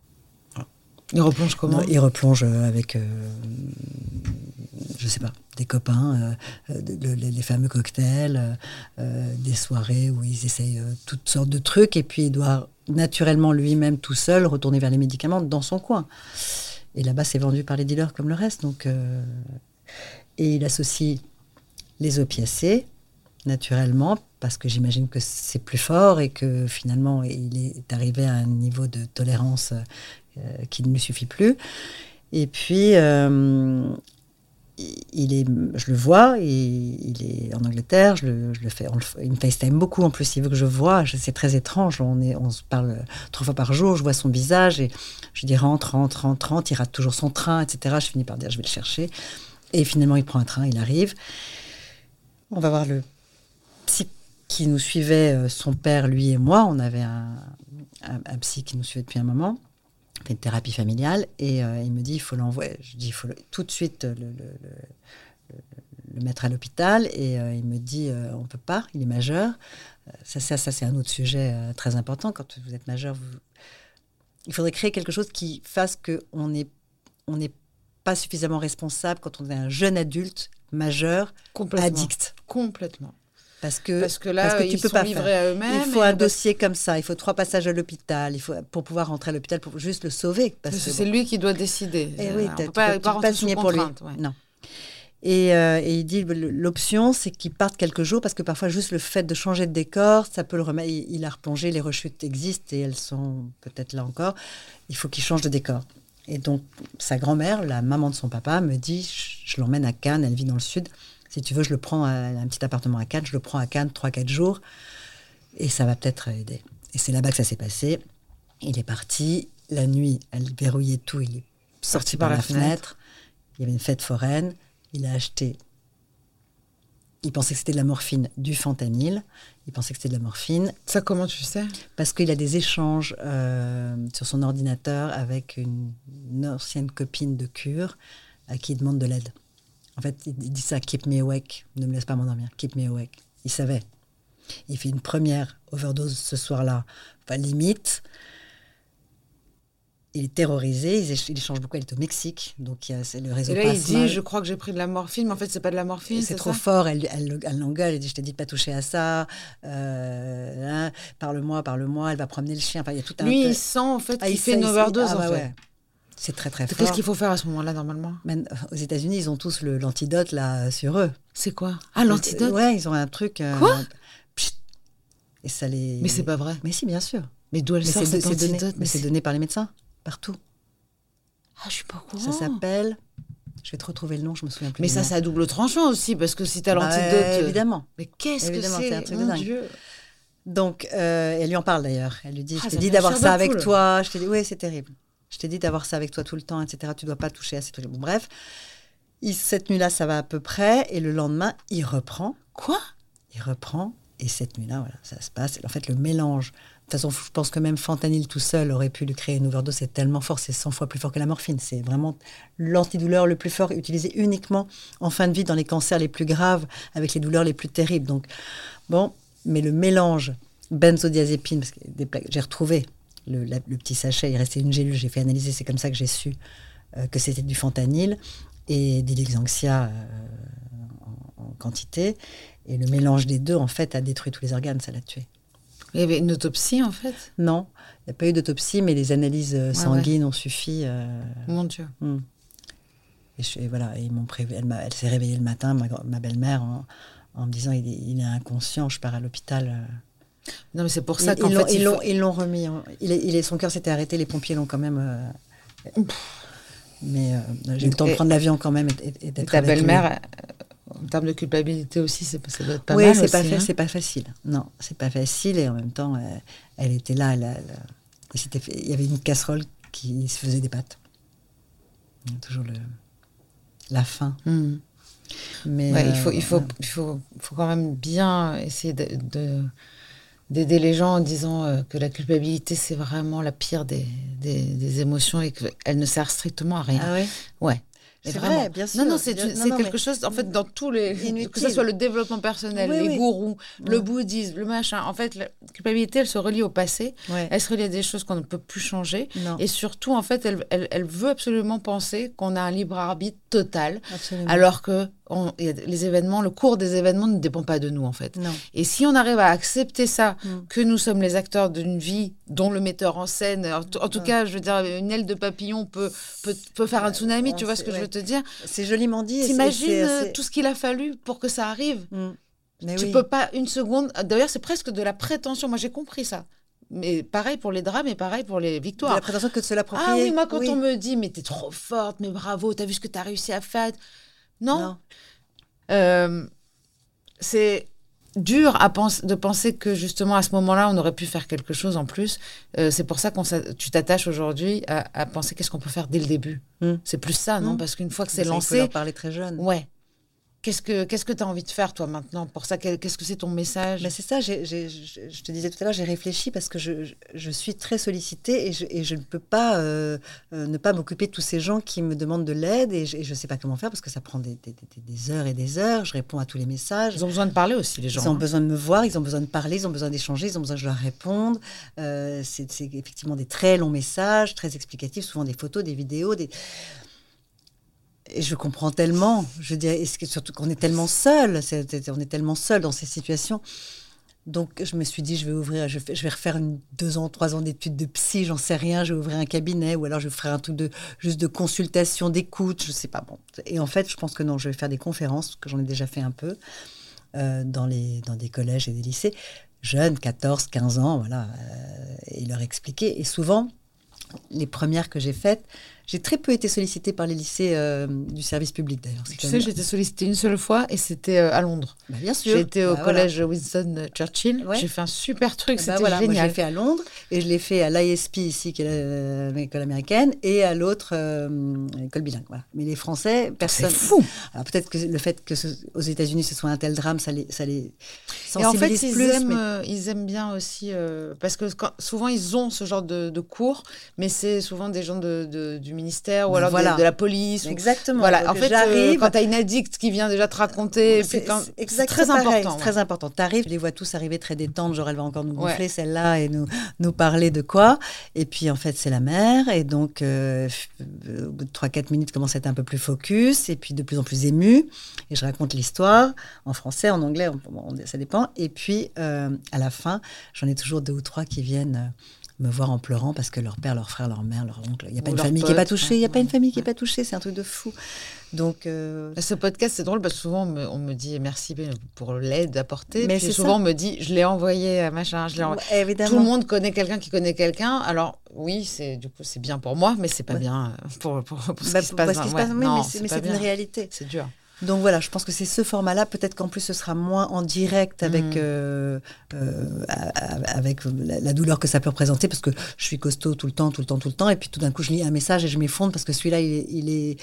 Il replonge comment? Il replonge avec, je sais pas, des copains, les fameux cocktails, des soirées où ils essayent toutes sortes de trucs. Et puis, il doit naturellement lui-même tout seul retourner vers les médicaments dans son coin. Et là-bas, c'est vendu par les dealers comme le reste. Donc, euh, Et il associe les opiacés, naturellement, parce que j'imagine que c'est plus fort et que finalement, il est arrivé à un niveau de tolérance euh, qui ne lui suffit plus. Et puis, euh, il est, je le vois, il est en Angleterre, je le, je le fais, il me FaceTime beaucoup en plus, il veut que je vois, c'est très étrange, on, est, on se parle trois fois par jour, je vois son visage et je dis rentre, rentre, rentre, rentre, il rate toujours son train, etc. Je finis par dire je vais le chercher. Et finalement, il prend un train, il arrive. On va voir le psy qui nous suivait, euh, son père, lui et moi, on avait un, psy qui nous suivait depuis un moment fait une thérapie familiale et euh, il me dit il faut l'envoyer. Je dis il faut tout de suite le, mettre à l'hôpital et euh, il me dit euh, on peut pas, il est majeur. ça, c'est un autre sujet très important. Quand vous êtes majeur, il faudrait créer quelque chose qui fasse qu'on n'est on n'est pas suffisamment responsable quand on est un jeune adulte majeur addict. Complètement. Parce que, parce que là, tu ils peux sont pas livrés à eux-mêmes. Il faut un dossier comme ça. Il faut trois passages à l'hôpital. Il faut pour pouvoir rentrer à l'hôpital pour juste le sauver. Parce, que c'est lui qui doit décider. Et eh oui, tu peux pas, pas, signer pour lui. Non. Et, euh, et, il dit l'option, c'est qu'il parte quelques jours parce que parfois juste le fait de changer de décor, ça peut le remettre. Il, a replongé, les rechutes existent et elles sont peut-être là encore. Il faut qu'il change de décor. Et donc sa grand-mère, la maman de son papa, me dit je l'emmène à Cannes. Elle vit dans le sud. Si tu veux, je le prends à un petit appartement à Cannes, je le prends à Cannes 3-4 jours et ça va peut-être aider. Et c'est là-bas que ça s'est passé. Il est parti. La nuit, elle verrouillait tout. Il est sorti par, la, fenêtre. Il y avait une fête foraine. Il a acheté. Il pensait que c'était de la morphine, du fentanyl. Il pensait que c'était de la morphine. Ça, comment tu sais? Parce qu'il a des échanges euh, sur son ordinateur avec une, une ancienne copine de cure à qui il demande de l'aide. En fait, il dit ça, keep me awake, ne me laisse pas m'endormir, keep me awake. Il savait. Il fait une première overdose ce soir-là, enfin limite. Il est terrorisé, il échange beaucoup, il est au Mexique, donc il y a le réseau. Et là, il dit, je crois que j'ai pris de la morphine, mais en fait, c'est pas de la morphine. C'est trop fort, elle, elle, elle l'engueule, elle dit, je t'ai dit de pas toucher à ça, euh, hein, parle-moi, parle-moi, elle va promener le chien. Enfin, il y a tout un. Lui, il sent en fait ah, qu'il fait une overdose. Ah, en fait. C'est très très fort. Qu'est-ce qu'il faut faire à ce moment-là normalement Aux États-Unis, ils ont tous l'antidote là sur eux. C'est quoi? Ah l'antidote? Ouais, ils ont un truc. Euh, quoi? Et ça les. Mais c'est pas vrai. Mais si, bien sûr. Mais d'où elle sort cette donné, Mais c'est donné par les médecins partout. Ah, je suis pas au Ça s'appelle. Je vais te retrouver le nom, je me souviens plus. Mais ça, c'est à double tranchant aussi, parce que si t'as bah, l'antidote. Euh, évidemment. Mais qu'est-ce que c'est un truc de dingue. Dieu. Donc, euh, elle lui en parle d'ailleurs. Elle lui dit ah, Je t'ai dit d'avoir ça avec toi. Je t'ai dit Oui, c'est terrible. Je t'ai dit d'avoir ça avec toi tout le temps, etc. Tu dois pas toucher à ces trucs. Bon, bref, cette nuit-là, ça va à peu près. Et le lendemain, il reprend. Quoi? Il reprend. Et cette nuit-là, voilà, ça se passe. En fait, le mélange. De toute façon, je pense que même fentanyl tout seul aurait pu lui créer une overdose. C'est tellement fort, c'est 100 fois plus fort que la morphine. C'est vraiment l'antidouleur le plus fort, utilisé uniquement en fin de vie dans les cancers les plus graves, avec les douleurs les plus terribles. Donc, bon, mais le mélange benzodiazépine, parce que j'ai retrouvé le, petit sachet, il restait une gélule, j'ai fait analyser, c'est comme ça que j'ai su euh, que c'était du fentanyl et d'Ilixanxia euh, en, quantité. Et le mélange des deux, en fait, a détruit tous les organes, ça l'a tué. Il y avait une autopsie, en fait? Non, il n'y a pas eu d'autopsie, mais les analyses euh, sanguines ont suffi. Mon Dieu. Hmm. Et, voilà, ils m'ont prévu. Elle, elle s'est réveillée le matin, ma, belle-mère, en, me disant il est, il est, inconscient, je pars à l'hôpital. Non, mais c'est pour ça qu'en fait. Ils l'ont remis. Il est, il est, son cœur s'était arrêté, les pompiers l'ont quand même. Euh, mais euh, j'ai eu le temps de prendre l'avion quand même et, d'être Ta belle-mère, en termes de culpabilité aussi, ça doit être pas mal. Oui, c'est pas, hein. pas facile. Non, c'est pas facile. Et en même temps, elle, était là. il y avait une casserole qui se faisait des pâtes. Toujours le, la faim. Hmm. Mais il, faut, il, faut, il faut, faut, quand même bien essayer de, d'aider les gens en disant euh, que la culpabilité, c'est vraiment la pire des, des, des émotions et qu'elle ne sert strictement à rien. Ah ouais? Ouais. C'est vrai, bien sûr. Non, non, c'est quelque chose, en fait, dans tous les. Que ce soit le développement personnel, les gourous, le bouddhisme, le machin. En fait, la culpabilité, elle se relie au passé. Elle se relie à des choses qu'on ne peut plus changer? Et surtout, en fait, elle, elle, elle veut absolument penser qu'on a un libre arbitre total. Absolument. Alors que les événements, le cours des événements ne dépend pas de nous en fait. Et si on arrive à accepter ça, mm. que nous sommes les acteurs d'une vie dont le metteur en scène, en, tout cas, je veux dire, une aile de papillon peut, peut, faire un tsunami, tu vois ce que je veux te dire? C'est joliment dit. T'imagines euh, tout ce qu'il a fallu pour que ça arrive? Mm. Mais Tu peux pas une seconde. D'ailleurs, c'est presque de la prétention. Moi, j'ai compris ça. Mais pareil pour les drames et pareil pour les victoires. la prétention que de se l'approprier. Ah oui, moi, quand on me dit, mais t'es trop forte, mais bravo, t'as vu ce que t'as réussi à faire? Non. Euh, c'est dur à de penser que justement à ce moment-là, on aurait pu faire quelque chose en plus. Euh, c'est pour ça que tu t'attaches aujourd'hui à, penser qu'est-ce qu'on peut faire dès le début. Hmm. C'est plus ça, non? Hmm. Parce qu'une fois que c'est lancé. Il faut parler très jeune. Ouais. Qu'est-ce que qu'est-ce que tu as envie de faire toi maintenant pour ça? Qu'est-ce que c'est ton message? Mais c'est ça. je te disais tout à l'heure, j'ai réfléchi parce que je, je, suis très sollicitée et je, et je ne peux pas euh, euh, ne pas m'occuper de tous ces gens qui me demandent de l'aide et je ne sais pas comment faire parce que ça prend des, des, des, heures et des heures. Je réponds à tous les messages. Ils ont besoin de parler aussi les gens. Ils ont hein. besoin de me voir, ils ont besoin de parler, ils ont besoin d'échanger, ils ont besoin que je leur réponde. Euh, c'est effectivement des très longs messages, très explicatifs, souvent des photos, des vidéos, des et je comprends tellement. Je dis, surtout qu'on est tellement seul, on est tellement seul dans ces situations. Donc, je me suis dit, je vais ouvrir, je vais, refaire deux ans, trois ans d'études de psy, j'en sais rien. Je vais ouvrir un cabinet ou alors je ferai un truc de juste de consultation, d'écoute, je sais pas. Bon. Et en fait, je pense que non, je vais faire des conférences, que j'en ai déjà fait un peu, euh, dans, les, dans des collèges et des lycées, jeunes, 14, 15 ans, voilà, euh, et leur expliquer. Et souvent, les premières que j'ai faites, j'ai très peu été sollicitée par les lycées euh, du service public d'ailleurs. Tu sais, j'ai été sollicitée une seule fois et c'était euh, à Londres. Bah, bien sûr. J'ai été au bah, collège Winston Churchill. J'ai fait un super truc, bah, c'était voilà, génial. je l'ai fait à Londres et je l'ai fait à l'ISP ici, qui est l'école américaine, et à l'autre euh, école bilingue. Voilà. Mais les Français, ah, personne. C'est fou. Alors peut-être que le fait que aux États-Unis ce soit un tel drame, ça les, ça les et en fait, ils aiment, ils aiment bien aussi parce que souvent ils ont ce genre de, cours, mais c'est souvent des gens de, du ministère ou alors de, la police. Exactement. Voilà. en fait, euh, quand tu as une addict qui vient déjà te raconter, c'est très important. très important. Tu arrives, je les vois tous arriver très détentes, genre elle va encore nous gonfler celle-là et nous, nous parler de quoi. Et puis en fait, c'est la mère. Et donc, euh, au bout de 3-4 minutes, commence à être un peu plus focus et puis de plus en plus ému. Et je raconte l'histoire en français, en anglais, ça dépend. Et puis, euh, à la fin, j'en ai toujours deux ou trois qui viennent me voir en pleurant parce que leur père, leur frère, leur mère, leur oncle, il n'y a pas une famille qui n'est pas touchée, il n'y a pas une famille qui n'est pas touchée, c'est un truc de fou. Donc, euh, Ce podcast, c'est drôle parce que souvent, on me, dit merci pour l'aide apportée. Mais souvent, on me dit, je l'ai envoyé à machin, je l'ai envoyé. Tout le monde connaît quelqu'un qui connaît quelqu'un. Alors, oui, c'est du coup, c'est bien pour moi, mais c'est pas bien pour, pour, pour, ce bah, qui se passe. mais c'est une réalité. C'est dur. Donc voilà, je pense que c'est ce format-là. Peut-être qu'en plus, ce sera moins en direct avec, mm. euh, euh, avec la, douleur que ça peut représenter, parce que je suis costaud tout le temps, tout le temps, tout le temps. Et puis tout d'un coup, je lis un message et je m'effondre parce que celui-là, il, est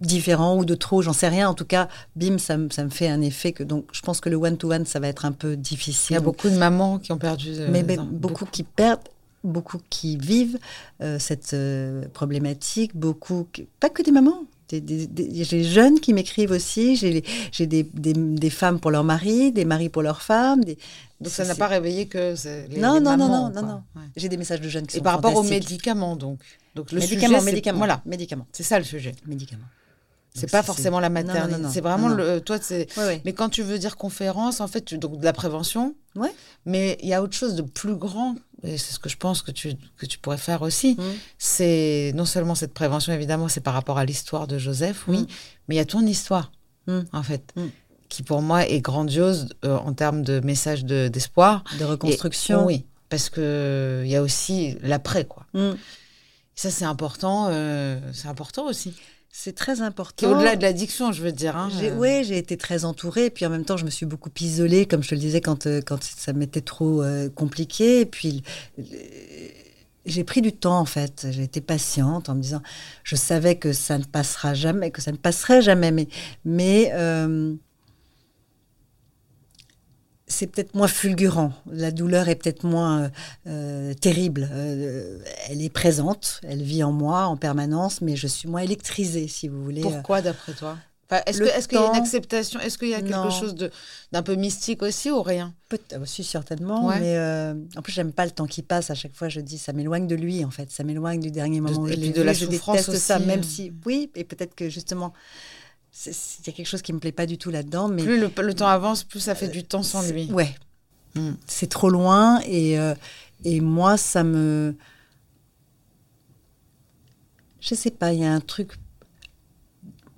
différent ou de trop, j'en sais rien. En tout cas, bim, ça, me fait un effet que donc je pense que le one-to-one, ça va être un peu difficile. Il y a beaucoup de mamans qui ont perdu. Euh, mais, beaucoup, qui perdent beaucoup qui vivent cette problématique, beaucoup, pas que des mamans, j'ai des, jeunes qui m'écrivent aussi, j'ai des, des, femmes pour leur mari, des maris pour leurs femmes. Des... Donc ça n'a pas réveillé que les, non, non, non, non, non, non, J'ai des messages de jeunes qui Et sont par rapport aux médicaments, donc. Donc le médicaments, sujet, médicaments, voilà, médicaments. C'est ça le sujet. Médicaments. C'est pas forcément la maternité. C'est vraiment le. Toi, c'est. Mais quand tu veux dire conférence, en fait, donc de la prévention. Ouais. Mais il y a autre chose de plus grand et c'est ce que je pense que tu, que tu pourrais faire aussi, mmh. c'est non seulement cette prévention, évidemment, c'est par rapport à l'histoire de Joseph, oui, mmh. mais il y a ton histoire, mmh. en fait, qui pour moi est grandiose euh, en termes de message d'espoir. de reconstruction. oui, parce qu'il y a aussi l'après, quoi. Ça, c'est important, euh, c'est important aussi. C'est très important. Au-delà de l'addiction, je veux dire. Hein, Oui, j'ai été très entourée. Puis en même temps, je me suis beaucoup isolée, comme je te le disais, quand, quand ça m'était trop compliqué. Et puis j'ai pris du temps en fait. J'ai été patiente en me disant, je savais que ça ne passera jamais, que ça ne passerait jamais, mais, mais euh, c'est peut-être moins fulgurant. La douleur est peut-être moins euh, terrible. Euh, elle est présente, elle vit en moi en permanence, mais je suis moins électrisée, si vous voulez. Pourquoi, d'après toi? Est-ce qu'il y a une acceptation? Est-ce qu'il y a quelque chose d'un peu mystique aussi ou rien? Peut-être, aussi certainement. Mais euh, en plus, j'aime pas le temps qui passe. À chaque fois, je dis, ça m'éloigne de lui, en fait. Ça m'éloigne du dernier moment. et de la je souffrance déteste ça, même si, oui, et peut-être que justement, il y a quelque chose qui me plaît pas du tout là-dedans. Mais plus le, temps avance, plus ça fait du temps sans lui. Ouais, hmm. c'est trop loin et euh, et moi, ça me, je sais pas, il y a un truc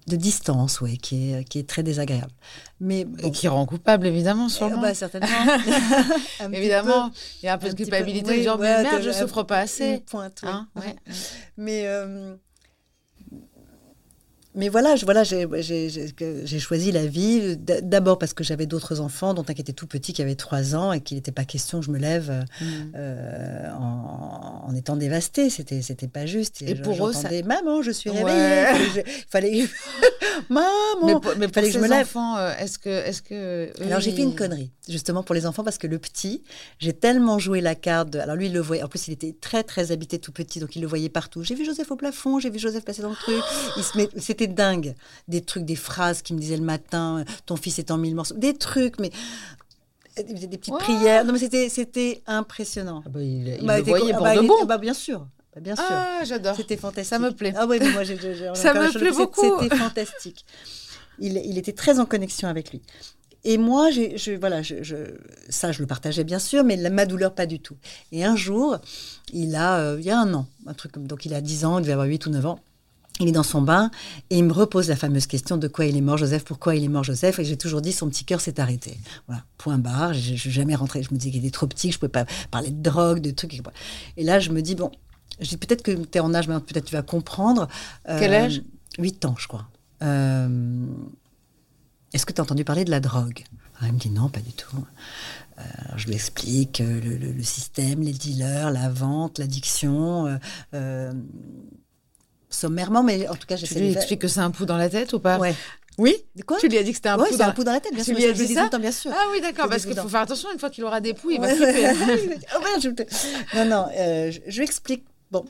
de distance, oui, qui est, qui est très désagréable. Mais Et qui rend coupable, évidemment, sûrement. bah, certainement. évidemment, il y a un peu de culpabilité, genre, mais merde, je souffre pas assez. Pointe, hein, Mais... Euh, mais voilà, je, voilà j'ai choisi la vie d'abord parce que j'avais d'autres enfants, dont un qui était tout petit, qui avait trois ans, et qu'il n'était pas question que je me lève euh, mm. euh, en, étant dévastée. C'était, c'était pas juste. Et, pour eux, ça... maman, je suis réveillée. Il fallait, maman, mais, fallait que je me lève. Enfants, euh, est-ce que, est-ce que Alors j'ai fait une connerie justement pour les enfants parce que le petit, j'ai tellement joué la carte. alors lui, il le voyait. En plus, il était très très habité tout petit, donc il le voyait partout. J'ai vu Joseph au plafond, j'ai vu Joseph passer dans le truc. Il met, c'était dingue. Des trucs, des phrases qu'il me disait le matin, ton fils est en mille morceaux. Des trucs, mais des petites prières. Non, mais c'était, c'était impressionnant. Ah bah, il, bah, le voyait pour bah, de bon. Bah, bien sûr. Bah, bien sûr. Ah, j'adore. C'était fantastique. Ça me plaît. Ah oui, mais moi, j'ai, ça me plaît beaucoup. C'était fantastique. Il, il, était très en connexion avec lui. Et moi, je, voilà, je, ça, je le partageais bien sûr, mais ma douleur, pas du tout. Et un jour, il a, euh, il y a un an, un truc donc il a 10 ans, il devait avoir 8 ou 9 ans, il est dans son bain et il me repose la fameuse question de quoi il est mort Joseph, pourquoi il est mort Joseph. Et j'ai toujours dit son petit cœur s'est arrêté. Voilà, point barre. Je suis jamais rentré. Je me disais qu'il était trop petit, que je pouvais pas parler de drogue, de trucs. Et là, je me dis bon, je dis peut-être que tu es en âge, mais peut-être tu vas comprendre. Quel âge? 8 ans, je crois. Euh, est-ce que tu as entendu parler de la drogue? Il me dit non, pas du tout. Euh, je lui explique euh, le, système, les dealers, la vente, l'addiction sommairement, mais en tout cas, j'essaie Tu lui expliques que c'est un pouls dans la tête ou pas? Ouais. Oui? Quoi? Tu lui as dit que c'était un, ouais, pouls, dans... un pouls dans la tête, bien sûr. Tu lui as dit ça? bien sûr. Ah oui, d'accord, parce qu'il faut faire attention, une fois qu'il aura des poux, il va flipper. non, non, euh, je, je lui explique. Bon.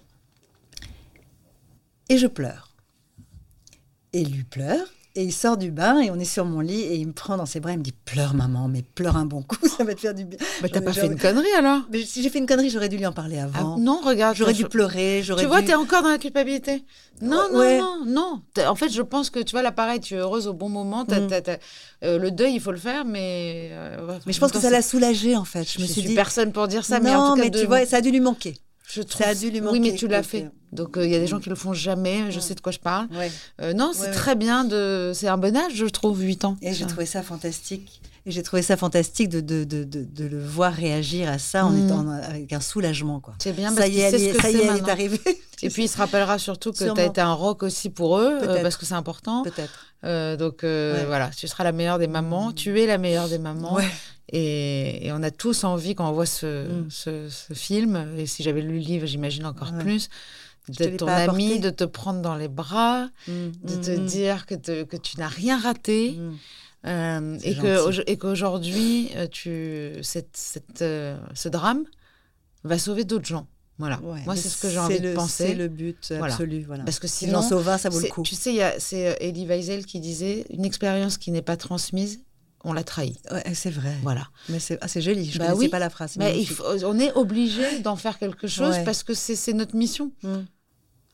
Et je pleure. Et lui pleure. Et il sort du bain et on est sur mon lit et il me prend dans ses bras. Il me dit Pleure, maman, mais pleure un bon coup, ça va te faire du bien. Mais t'as pas fait une connerie alors? Mais Si j'ai fait une connerie, j'aurais dû lui en parler avant. Ah, non, regarde. J'aurais dû pleurer. Tu vois, t'es encore dans la culpabilité? Non, non, non, non. En fait, je pense que tu vois, là, pareil, tu es heureuse au bon moment. Mm. Euh, le deuil, il faut le faire, mais. Euh, mais je pense que ça l'a soulagé en fait. Je, me suis, suis dit... personne pour dire ça, mais en tout cas. mais tu vois, ça a dû lui manquer. Je trouve... Ça a dû lui manquer. Oui, mais tu l'as fait. Donc euh, il y a des gens qui le font jamais. Je sais de quoi je parle. Euh, non, c'est très bien. De... C'est un bon âge, je trouve, 8 ans. Et j'ai trouvé ça fantastique. Et j'ai trouvé ça fantastique de, de, de, de, le voir réagir à ça en mm. étant avec un soulagement. Quoi. C'est bien, ça y est, que ça y est, elle est arrivée. Et puis il se rappellera surtout que tu as été un rock aussi pour eux, euh, parce que c'est important. Peut-être. Donc voilà, tu seras la meilleure des mamans. Tu es la meilleure des mamans. Et, on a tous envie, quand on voit ce, mm. ce, film, et si j'avais lu le livre, j'imagine encore plus, d'être ton ami, de te prendre dans les bras, mm. de te dire que, que tu n'as rien raté. Euh, et, que, et qu'aujourd'hui, euh, tu, cette, cette, euh, ce drame va sauver d'autres gens. Voilà. Moi, c'est ce que j'ai envie de penser. C'est le but absolu. Voilà. Parce que sinon, si ça vaut le coup. Tu sais, c'est Elie Wiesel qui disait une expérience qui n'est pas transmise on l'a trahi. c'est vrai. Voilà. Mais c'est ah, joli, je ne bah pas la phrase. Mais on est obligé d'en faire quelque chose parce que c'est notre mission. Mm.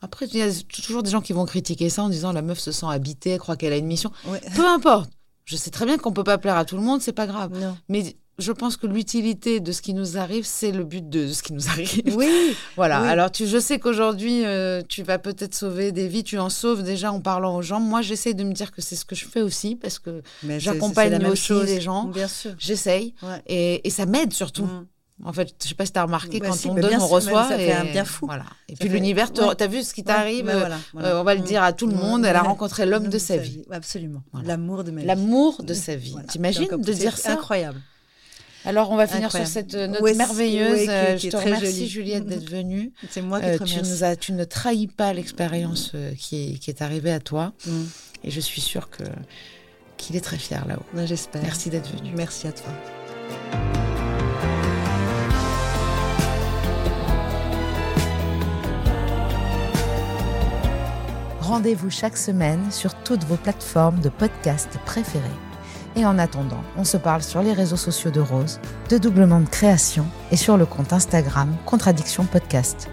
Après, il y a toujours des gens qui vont critiquer ça en disant la meuf se sent habitée, elle croit qu'elle a une mission. Peu importe. Je sais très bien qu'on peut pas plaire à tout le monde, c'est pas grave. Mais je pense que l'utilité de ce qui nous arrive, c'est le but de, ce qui nous arrive. Oui. voilà. Alors, tu, je sais qu'aujourd'hui, euh, tu vas peut-être sauver des vies. Tu en sauves déjà en parlant aux gens. Moi, j'essaie de me dire que c'est ce que je fais aussi parce que j'accompagne aussi les gens. Bien sûr. J'essaye. Et, ça m'aide surtout. Mm. En fait, je sais pas si tu as remarqué, bah quand on donne, on reçoit. Ça fait un bien fou. Voilà. Et puis l'univers, tu as vu ce qui t'arrive euh, On va le mm. dire à tout le monde. Elle a rencontré l'homme de sa vie. Absolument. L'amour de ma vie. L'amour de sa vie. T'imagines de dire ça? Incroyable. Alors, on va finir sur cette note merveilleuse. je te remercie, Juliette, d'être venue. C'est moi qui te remercie. Tu, nous as, tu ne trahis pas l'expérience qui, est, qui est arrivée à toi. Mm. Et je suis sûre que qu'il est très fier là-haut. J'espère. Merci d'être venu. Merci à toi. Rendez-vous chaque semaine sur toutes vos plateformes de podcast préférées. Et en attendant, on se parle sur les réseaux sociaux de Rose, de Doublement de Création et sur le compte Instagram Contradiction Podcast.